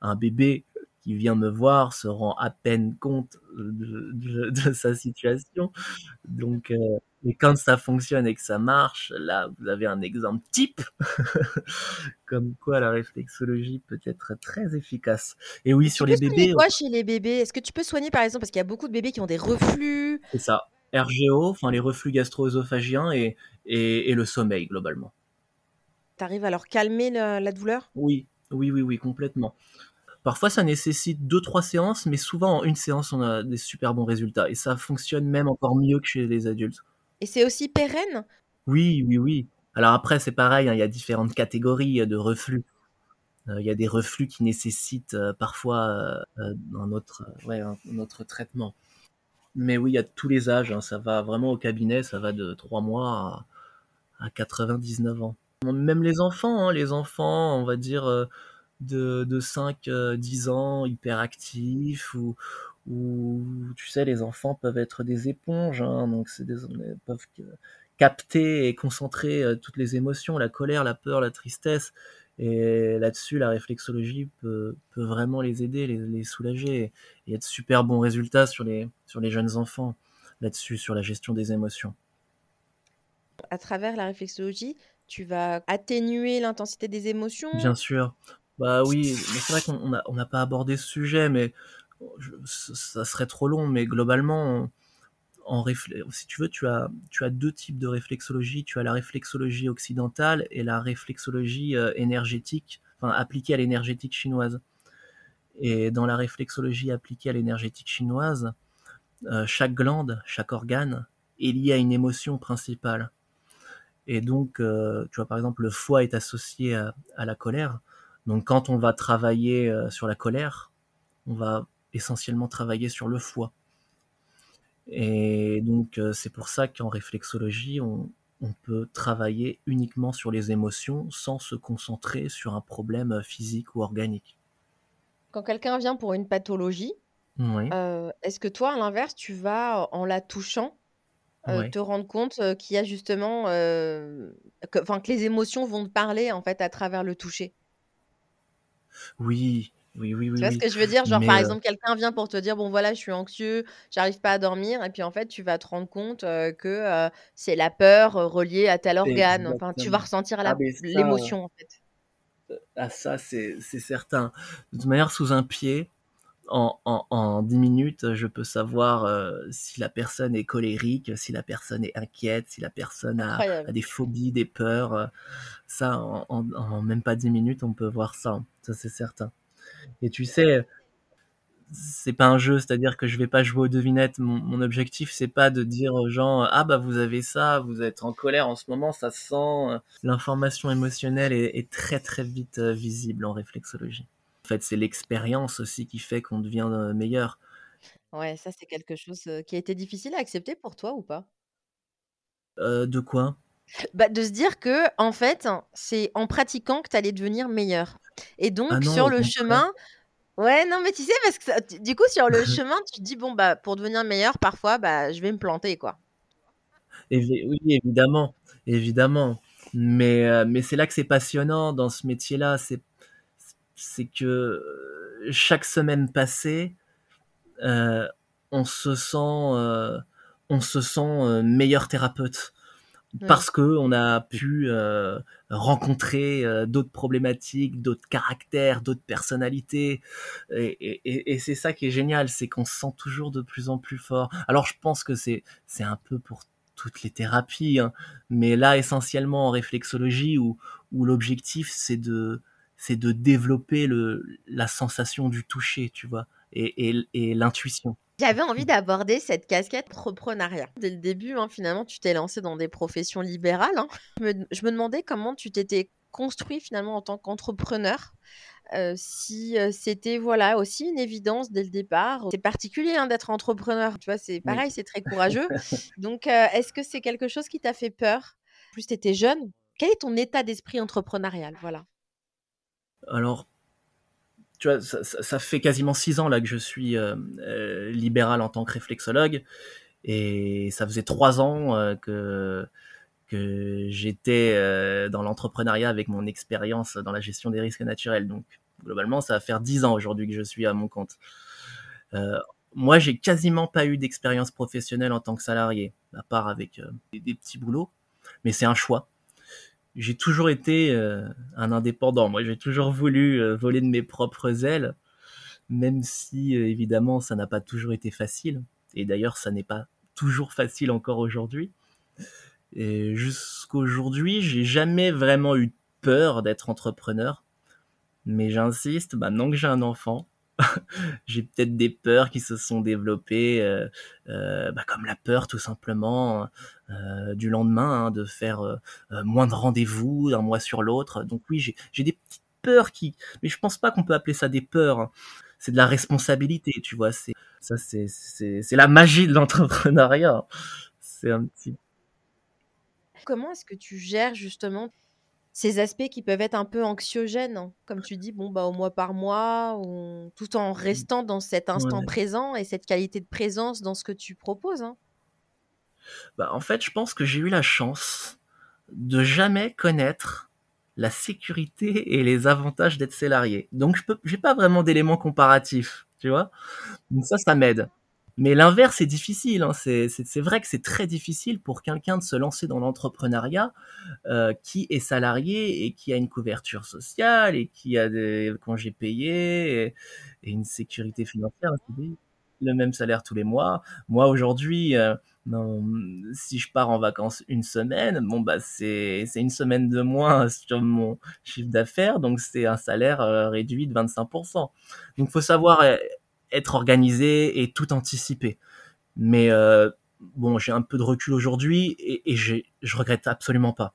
un bébé qui vient me voir se rend à peine compte de, <laughs> sa situation. Donc, euh, et quand ça fonctionne et que ça marche, là, vous avez un exemple type, <laughs> comme quoi la réflexologie peut être très efficace. Et oui, sur les bébés. quoi chez les bébés? Est-ce que tu peux soigner, par exemple, parce qu'il y a beaucoup de bébés qui ont des reflux? C'est ça. RGO, enfin les reflux gastro-œsophagiens et, et, le sommeil, globalement. Tu arrives à leur calmer la, douleur? Oui, oui, oui, oui, complètement. Parfois, ça nécessite deux, trois séances, mais souvent en une séance, on a des super bons résultats. Et ça fonctionne même encore mieux que chez les adultes. Et c'est aussi pérenne? Oui, oui, oui. Alors après, c'est pareil, hein, il y a différentes catégories de reflux. Euh, il y a des reflux qui nécessitent euh, parfois euh, un, autre, un autre traitement. Mais oui, il y a tous les âges. Hein. ça va vraiment au cabinet, ça va de 3 mois à, 99 ans. Même les enfants, hein, les enfants, on va dire de, de 5-10 ans, hyperactifs ou, où tu sais les enfants peuvent être des éponges, hein, donc c'est des, peuvent capter et concentrer euh, toutes les émotions, la colère, la peur, la tristesse. Et là-dessus, la réflexologie peut, peut, vraiment les aider, les, les soulager. Et il y a de super bons résultats sur les, sur les jeunes enfants là-dessus, sur la gestion des émotions. À travers la réflexologie, tu vas atténuer l'intensité des émotions? Bien sûr. Bah oui, c'est vrai qu'on n'a on pas abordé ce sujet, mais ça serait trop long, mais globalement, en si tu veux, tu as, tu as deux types de réflexologie. Tu as la réflexologie occidentale et la réflexologie euh, énergétique, enfin appliquée à l'énergétique chinoise. Et dans la réflexologie appliquée à l'énergétique chinoise, euh, chaque glande, chaque organe est lié à une émotion principale. Et donc, euh, tu vois, par exemple, le foie est associé à la colère. Donc, quand on va travailler sur la colère, on va essentiellement travailler sur le foie. Et donc euh, c'est pour ça qu'en réflexologie, on, peut travailler uniquement sur les émotions sans se concentrer sur un problème physique ou organique. Quand quelqu'un vient pour une pathologie, euh, est-ce que toi, à l'inverse, tu vas, en la touchant, euh, te rendre compte qu'il y a justement, que, que les émotions vont te parler en fait à travers le toucher? Oui, oui, oui, oui. Tu vois ce que je veux dire? Genre, par euh exemple, quelqu'un vient pour te dire Bon, voilà, je suis anxieux, j'arrive pas à dormir. Et puis, en fait, tu vas te rendre compte que c'est la peur reliée à tel organe. Enfin, tu vas ressentir ah, l'émotion, en fait. Ah, ça, c'est certain. De toute manière, sous un pied, en, en, en 10 minutes, je peux savoir si la personne est colérique, si la personne est inquiète, si la personne a, a des phobies, des peurs. Ça, en, en, même pas 10 minutes, on peut voir ça. Ça, c'est certain. Et tu sais, c'est pas un jeu, c'est-à-dire que je vais pas jouer aux devinettes. Mon, objectif, c'est pas de dire aux gens ah bah vous avez ça, vous êtes en colère en ce moment, ça sent. L'information émotionnelle est, très très vite euh, visible en réflexologie. En fait, c'est l'expérience aussi qui fait qu'on devient euh, meilleur. Ouais, ça c'est quelque chose euh, qui a été difficile à accepter pour toi ou pas? De quoi? Bah, de se dire que en fait, c'est en pratiquant que tu allais devenir meilleur. Et donc, ah sur le chemin, Ouais, non, mais tu sais, parce que du coup, sur le <laughs> chemin, tu te dis, bon, bah, pour devenir meilleur, parfois, bah, je vais me planter, quoi. oui, évidemment, évidemment. Mais, euh, mais c'est là que c'est passionnant dans ce métier-là, c'est, c'est que euh, chaque semaine passée, euh, on se sent, on se sent meilleur thérapeute. Parce que on a pu euh, rencontrer euh, d'autres problématiques, d'autres caractères, d'autres personnalités, et, et, et c'est ça qui est génial, c'est qu'on se sent toujours de plus en plus fort. Alors je pense que c'est c'est un peu pour toutes les thérapies, hein, mais là essentiellement en réflexologie où où l'objectif c'est de c'est de développer le la sensation du toucher, tu vois, et, et, et l'intuition. J'avais envie d'aborder cette casquette entrepreneuriat. Dès le début, hein, finalement, tu t'es lancé dans des professions libérales. Hein. Je, me, demandais comment tu t'étais construit finalement en tant qu'entrepreneur. Euh, si euh, c'était voilà aussi une évidence dès le départ. C'est particulier hein, d'être entrepreneur, tu vois, c'est pareil, c'est très courageux. <laughs> Donc, euh, est-ce que c'est quelque chose qui t'a fait peur? Plus tu étais jeune. Quel est ton état d'esprit entrepreneurial? Voilà. Alors, tu vois, ça, fait quasiment six ans là que je suis euh, euh, libéral en tant que réflexologue, et ça faisait trois ans euh, que que j'étais dans l'entrepreneuriat avec mon expérience dans la gestion des risques naturels. Donc globalement, ça va faire dix ans aujourd'hui que je suis à mon compte. moi, j'ai quasiment pas eu d'expérience professionnelle en tant que salarié, à part avec des petits boulots, mais c'est un choix j'ai toujours été euh, un indépendant. Moi, j'ai toujours voulu euh, voler de mes propres ailes, même si euh, évidemment ça n'a pas toujours été facile. Et d'ailleurs, ça n'est pas toujours facile encore aujourd'hui. Et jusqu'aujourd'hui, j'ai jamais vraiment eu peur d'être entrepreneur. Mais j'insiste, maintenant que j'ai un enfant, <laughs> j'ai peut-être des peurs qui se sont développées, euh, euh, bah, comme la peur tout simplement euh, du lendemain, hein, de faire moins de rendez-vous d'un mois sur l'autre. Donc oui, j'ai des petites peurs qui, mais je pense pas qu'on peut appeler ça des peurs. Hein. C'est de la responsabilité, tu vois. Ça, c'est c'est la magie de l'entrepreneuriat. C'est un petit. Comment est-ce que tu gères justement ces aspects qui peuvent être un peu anxiogènes, hein. comme tu dis, bon, bah, au mois par mois, ou... tout en mmh. restant dans cet instant présent et cette qualité de présence dans ce que tu proposes. Hein. Bah, en fait, je pense que j'ai eu la chance de jamais connaître la sécurité et les avantages d'être salarié. Donc, je n'ai pas vraiment d'éléments comparatifs, tu vois. Donc ça, ça m'aide. Mais l'inverse est difficile. Hein. C'est vrai que c'est très difficile pour quelqu'un de se lancer dans l'entrepreneuriat euh, qui est salarié et qui a une couverture sociale et qui a des congés payés et, une sécurité financière, le même salaire tous les mois. Moi aujourd'hui, euh, si je pars en vacances une semaine, bon bah c'est une semaine de moins <laughs> sur mon chiffre d'affaires, donc c'est un salaire euh, réduit de 25%. Donc faut savoir être organisé et tout anticiper. Mais euh, bon, j'ai un peu de recul aujourd'hui et, je regrette absolument pas.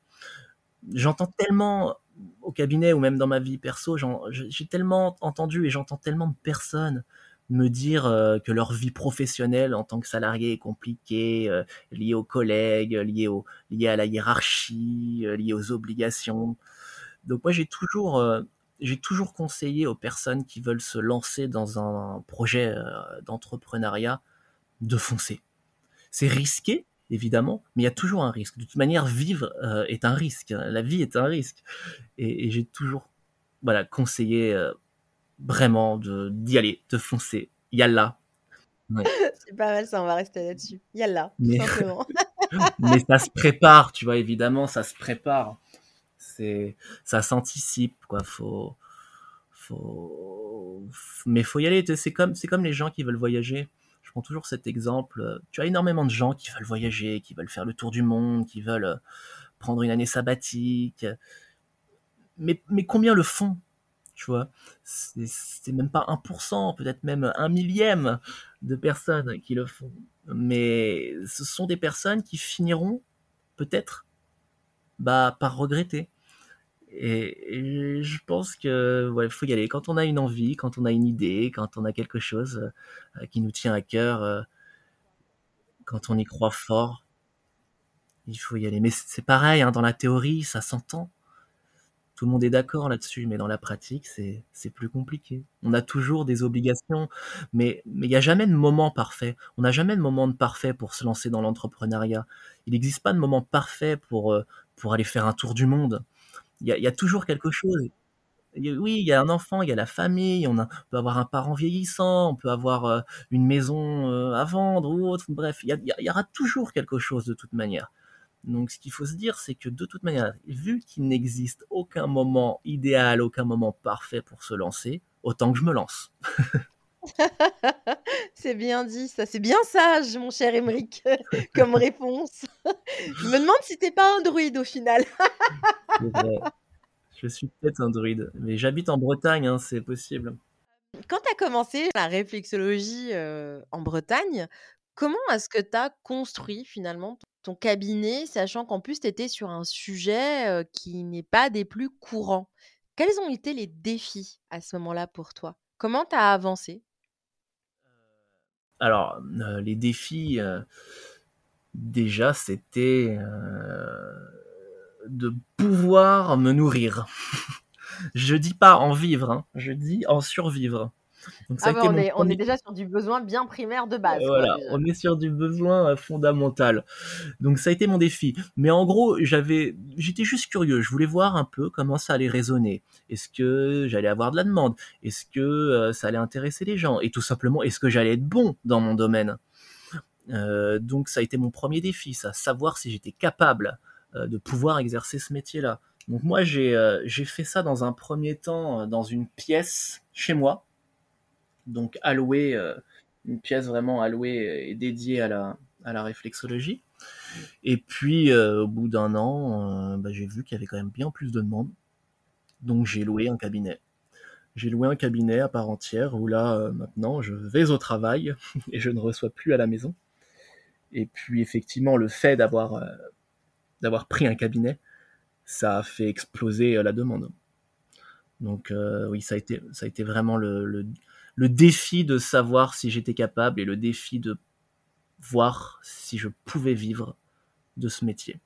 J'entends tellement au cabinet ou même dans ma vie perso, j'ai tellement entendu et j'entends tellement de personnes me dire euh, que leur vie professionnelle en tant que salarié est compliquée, euh, liée aux collègues, liée à la hiérarchie, liée aux obligations. Donc moi j'ai toujours j'ai toujours conseillé aux personnes qui veulent se lancer dans un projet euh, d'entrepreneuriat de foncer. C'est risqué, évidemment, mais il y a toujours un risque. De toute manière, vivre euh, est un risque. La vie est un risque. Et, j'ai toujours voilà, conseillé euh, vraiment d'y aller, de foncer. Yalla. Ouais. <laughs> C'est pas mal ça, on va rester là-dessus. Yalla, tout <laughs> simplement. mais ça se prépare, tu vois, évidemment, ça se prépare ça s'anticipe quoi. Faut faut mais faut y aller. C'est comme c'est comme les gens qui veulent voyager. Je prends toujours cet exemple. Tu as énormément de gens qui veulent voyager qui veulent faire le tour du monde qui veulent euh, prendre une année sabbatique. Mais mais combien le font tu vois? C'est même pas 1%, peut-être même un millième de personnes qui le font. Mais ce sont des personnes qui finiront peut-être bah par regretter et, je pense que ouais, faut y aller. Quand on a une envie, quand on a une idée, quand on a quelque chose euh, qui nous tient à cœur, euh, quand on y croit fort, il faut y aller. Mais c'est pareil, hein, dans la théorie, ça s'entend. Tout le monde est d'accord là-dessus, mais dans la pratique, c'est plus compliqué. On a toujours des obligations, mais il y a jamais de moment parfait. On n'a jamais de moment de parfait pour se lancer dans l'entrepreneuriat. Il n'existe pas de moment parfait pour, euh, pour aller faire un tour du monde. Il y a, il y a toujours quelque chose. Oui, il y a un enfant, il y a la famille, on, a- on peut avoir un parent vieillissant, on peut avoir euh, une maison euh, à vendre ou autre. Bref, il y, y aura toujours quelque chose de toute manière. Donc, ce qu'il faut se dire, c'est que de toute manière, vu qu'il n'existe aucun moment idéal, aucun moment parfait pour se lancer, autant que je me lance. <laughs> <laughs> C'est bien dit, ça. C'est bien sage, mon cher Émeric, <laughs> comme réponse. Je me demande si t'es pas un druide au final. Vrai. Je suis peut-être un druide, mais j'habite en Bretagne, hein, c'est possible. Quand tu as commencé la réflexologie euh, en Bretagne, comment est-ce que tu as construit finalement ton cabinet, sachant qu'en plus tu étais sur un sujet euh, qui n'est pas des plus courants? Quels ont été les défis à ce moment-là pour toi? Comment tu as avancé? Alors, euh, les défis, déjà, c'était de pouvoir me nourrir. <laughs> Je dis pas en vivre, hein, je dis en survivre. Donc ça a Ah bah on est, on est premier. déjà sur du besoin bien primaire de base, Voilà, on est sur du besoin euh, fondamental. Donc ça a été mon défi. Mais en gros, j'avais, j'étais juste curieux. Je voulais voir un peu comment ça allait résonner. Est-ce que j'allais avoir de la demande? Est-ce que euh, ça allait intéresser les gens? Et tout simplement, est-ce que j'allais être bon dans mon domaine? Euh, Donc ça a été mon premier défi, ça, savoir si j'étais capable de pouvoir exercer ce métier-là. Donc moi, j'ai euh, fait ça dans un premier temps euh, dans une pièce chez moi, donc allouée, euh, une pièce vraiment allouée et dédiée à la, à la réflexologie. Et puis, euh, au bout d'un an, euh, bah, j'ai vu qu'il y avait quand même bien plus de demandes. Donc, j'ai loué un cabinet. J'ai loué un cabinet à part entière où là, euh, maintenant, je vais au travail <laughs> et je ne reçois plus à la maison. Et puis, effectivement, le fait d'avoir euh, d'avoir pris un cabinet, ça a fait exploser euh, la demande. Donc, euh, oui, ça a été, ça a été vraiment le, le, défi de savoir si j'étais capable et le défi de voir si je pouvais vivre de ce métier.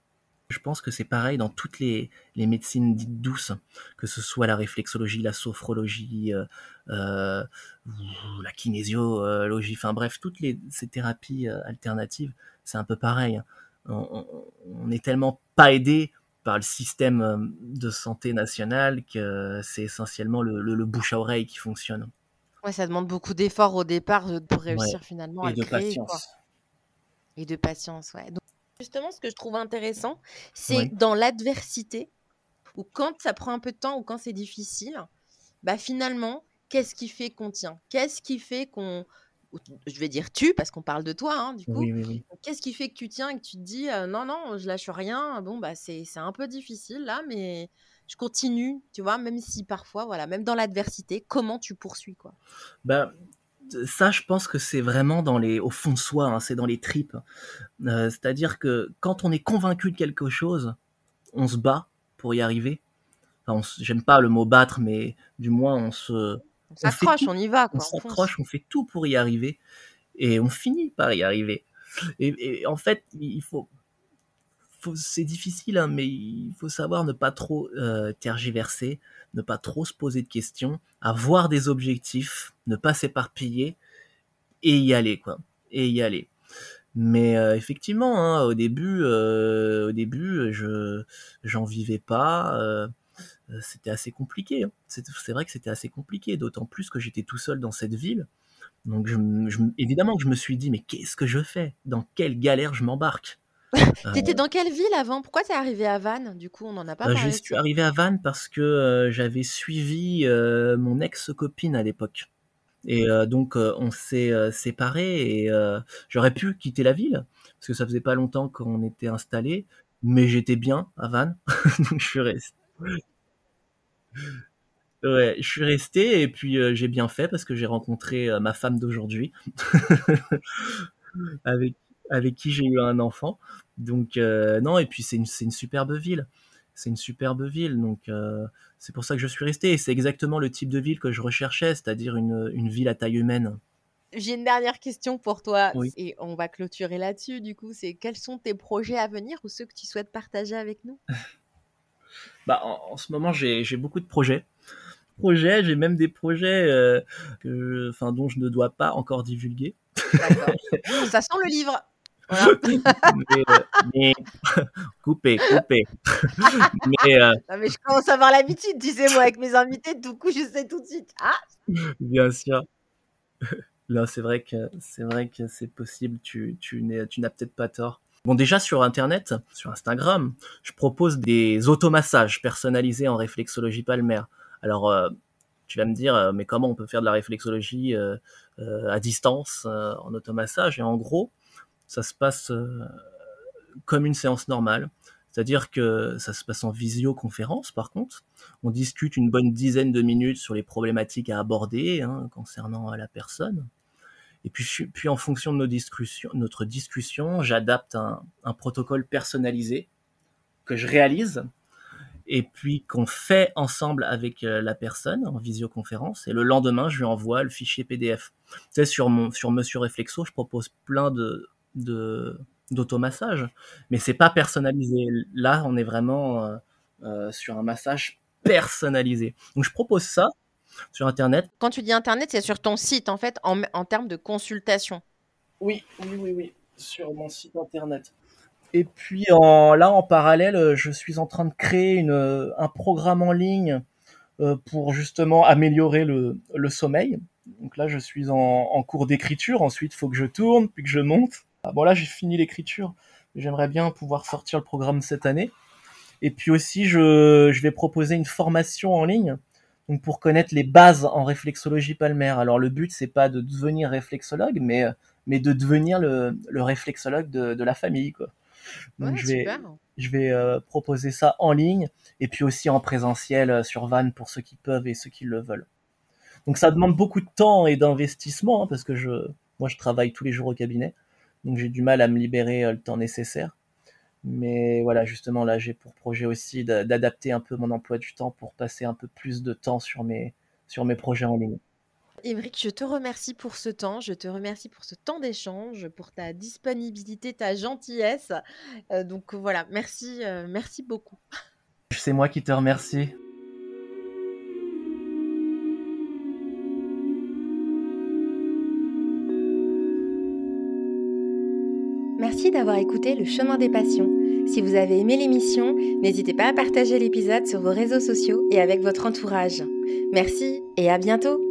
Je pense que c'est pareil dans toutes les, les médecines dites douces, que ce soit la réflexologie, la sophrologie, euh, la kinésiologie, enfin bref, toutes les, ces thérapies alternatives, c'est un peu pareil. On, on- est tellement pas aidé par le système euh, de santé national que c'est essentiellement le, le- le bouche à oreille qui fonctionne. Ouais, ça demande beaucoup d'efforts au départ euh, pour Ouais. réussir finalement à Et le de créer, quoi. patience. Et de patience, ouais. Donc, justement, ce que je trouve intéressant, c'est Ouais. dans l'adversité, ou quand ça prend un peu de temps, ou quand c'est difficile, bah finalement, qu'est-ce qui fait qu'on tient? Qu'est-ce qui fait qu'on, je vais dire tu, parce qu'on parle de toi, hein, du coup, Oui, oui, oui. Donc, qu'est-ce qui fait que tu tiens et que tu te dis, euh, non, non, je lâche rien, bon, bah c'est un peu difficile là, mais je continue, tu vois, même si parfois, voilà, même dans l'adversité, comment tu poursuis, quoi? Ben, ça, je pense que c'est vraiment dans les, au fond de soi, hein, c'est dans les tripes. Euh, C'est-à-dire que quand on est convaincu de quelque chose, on se bat pour y arriver. Enfin, j'aime pas le mot battre, mais du moins on se, On s'accroche, on y va, on quoi, on s'accroche, on fait tout pour y arriver, et on finit par y arriver. Et, et en fait, il faut, faut- c'est difficile, hein, mais il faut savoir ne pas trop euh, tergiverser, ne pas trop se poser de questions, avoir des objectifs, ne pas s'éparpiller et y aller, quoi. Et y aller. Mais euh, effectivement, hein, au début, euh, au début, je j'en vivais pas. Euh, euh, c'était assez compliqué. hein. C'est vrai que c'était assez compliqué, d'autant plus que j'étais tout seul dans cette ville. Donc, je, je évidemment que je me suis dit, mais qu'est-ce que je fais? Dans quelle galère je m'embarque? <laughs> Euh, T'étais dans quelle ville avant? Pourquoi t'es arrivé à Vannes? Du coup, on n'en a pas Euh, je parlé de suis arrivé à Vannes parce que euh, j'avais suivi euh, mon ex-copine à l'époque. Et euh, donc euh, on s'est euh, séparés et euh, j'aurais pu quitter la ville parce que ça faisait pas longtemps qu'on était installés, mais j'étais bien à Vannes, <laughs> donc je suis resté. Ouais, je suis resté et puis euh, j'ai bien fait parce que j'ai rencontré euh, ma femme d'aujourd'hui <laughs> avec avec qui j'ai eu un enfant. Donc euh, non et puis c'est une une superbe ville. C'est une superbe ville donc c'est pour ça que je suis resté et c'est exactement le type de ville que je recherchais, c'est-à-dire une une ville à taille humaine. J'ai une dernière question pour toi Oui. et on va clôturer là-dessus. Du coup, c'est quels sont tes projets à venir ou ceux que tu souhaites partager avec nous? <laughs> bah, en, ce moment, j'ai beaucoup de projets. Projets, j'ai même des projets euh, que, enfin, dont je ne dois pas encore divulguer. Ça sent le livre. <laughs> mais, euh, mais... <laughs> coupé, coupé. <laughs> mais, euh... non, mais je commence à avoir l'habitude, tu sais, moi, avec mes invités, du coup, je sais tout de suite. Ah Bien sûr. Là, c'est vrai que c'est vrai que c'est possible. Tu, tu n'as peut-être pas tort. Bon, déjà sur Internet, sur Instagram, je propose des automassages personnalisés en réflexologie palmaire. Alors, euh, tu vas me dire, euh, mais comment on peut faire de la réflexologie euh, à distance en automassage? Et en gros, ça se passe comme une séance normale. C'est-à-dire que ça se passe en visioconférence, par contre. On discute une bonne dizaine de minutes sur les problématiques à aborder hein, concernant la personne. Et puis, puis en fonction de nos discussions, notre discussion, j'adapte un, protocole personnalisé que je réalise et puis qu'on fait ensemble avec euh, la personne en visioconférence. Et le lendemain, je lui envoie le fichier PDF. Tu sais, sur mon sur Monsieur Réflexo, je propose plein de de d'automassage, mais c'est pas personnalisé. Là, on est vraiment euh, euh, sur un massage personnalisé. Donc, je propose ça sur Internet. Quand tu dis Internet, c'est sur ton site, en fait, en, en termes de consultation. Oui, oui, oui, oui, sur mon site Internet. Et puis en, là, en parallèle, je suis en train de créer une, un programme en ligne euh, pour justement améliorer le, le, sommeil. Donc là, je suis en, en cours d'écriture. Ensuite, il faut que je tourne, puis que je monte. Ah, bon, là, j'ai fini l'écriture. J'aimerais bien pouvoir sortir le programme cette année. Et puis aussi, je, je vais proposer une formation en ligne donc pour connaître les bases en réflexologie palmaire. Alors le but c'est pas de devenir réflexologue, mais mais de devenir le, le réflexologue de, de, la famille quoi. Donc je vais je vais euh, proposer ça en ligne et puis aussi en présentiel euh, sur Van pour ceux qui peuvent et ceux qui le veulent. Donc ça demande beaucoup de temps et d'investissement hein, parce que je moi je travaille tous les jours au cabinet, donc j'ai du mal à me libérer euh, le temps nécessaire. Mais voilà, justement, là, j'ai pour projet aussi d'adapter un peu mon emploi du temps pour passer un peu plus de temps sur mes, sur mes projets en ligne. Émeric, je te remercie pour ce temps, je te remercie pour ce temps d'échange, pour ta disponibilité, ta gentillesse. Euh, donc voilà, merci, euh, merci beaucoup. C'est moi qui te remercie. Merci d'avoir écouté Le Chemin des Passions. Si vous avez aimé l'émission, n'hésitez pas à partager l'épisode sur vos réseaux sociaux et avec votre entourage. Merci et à bientôt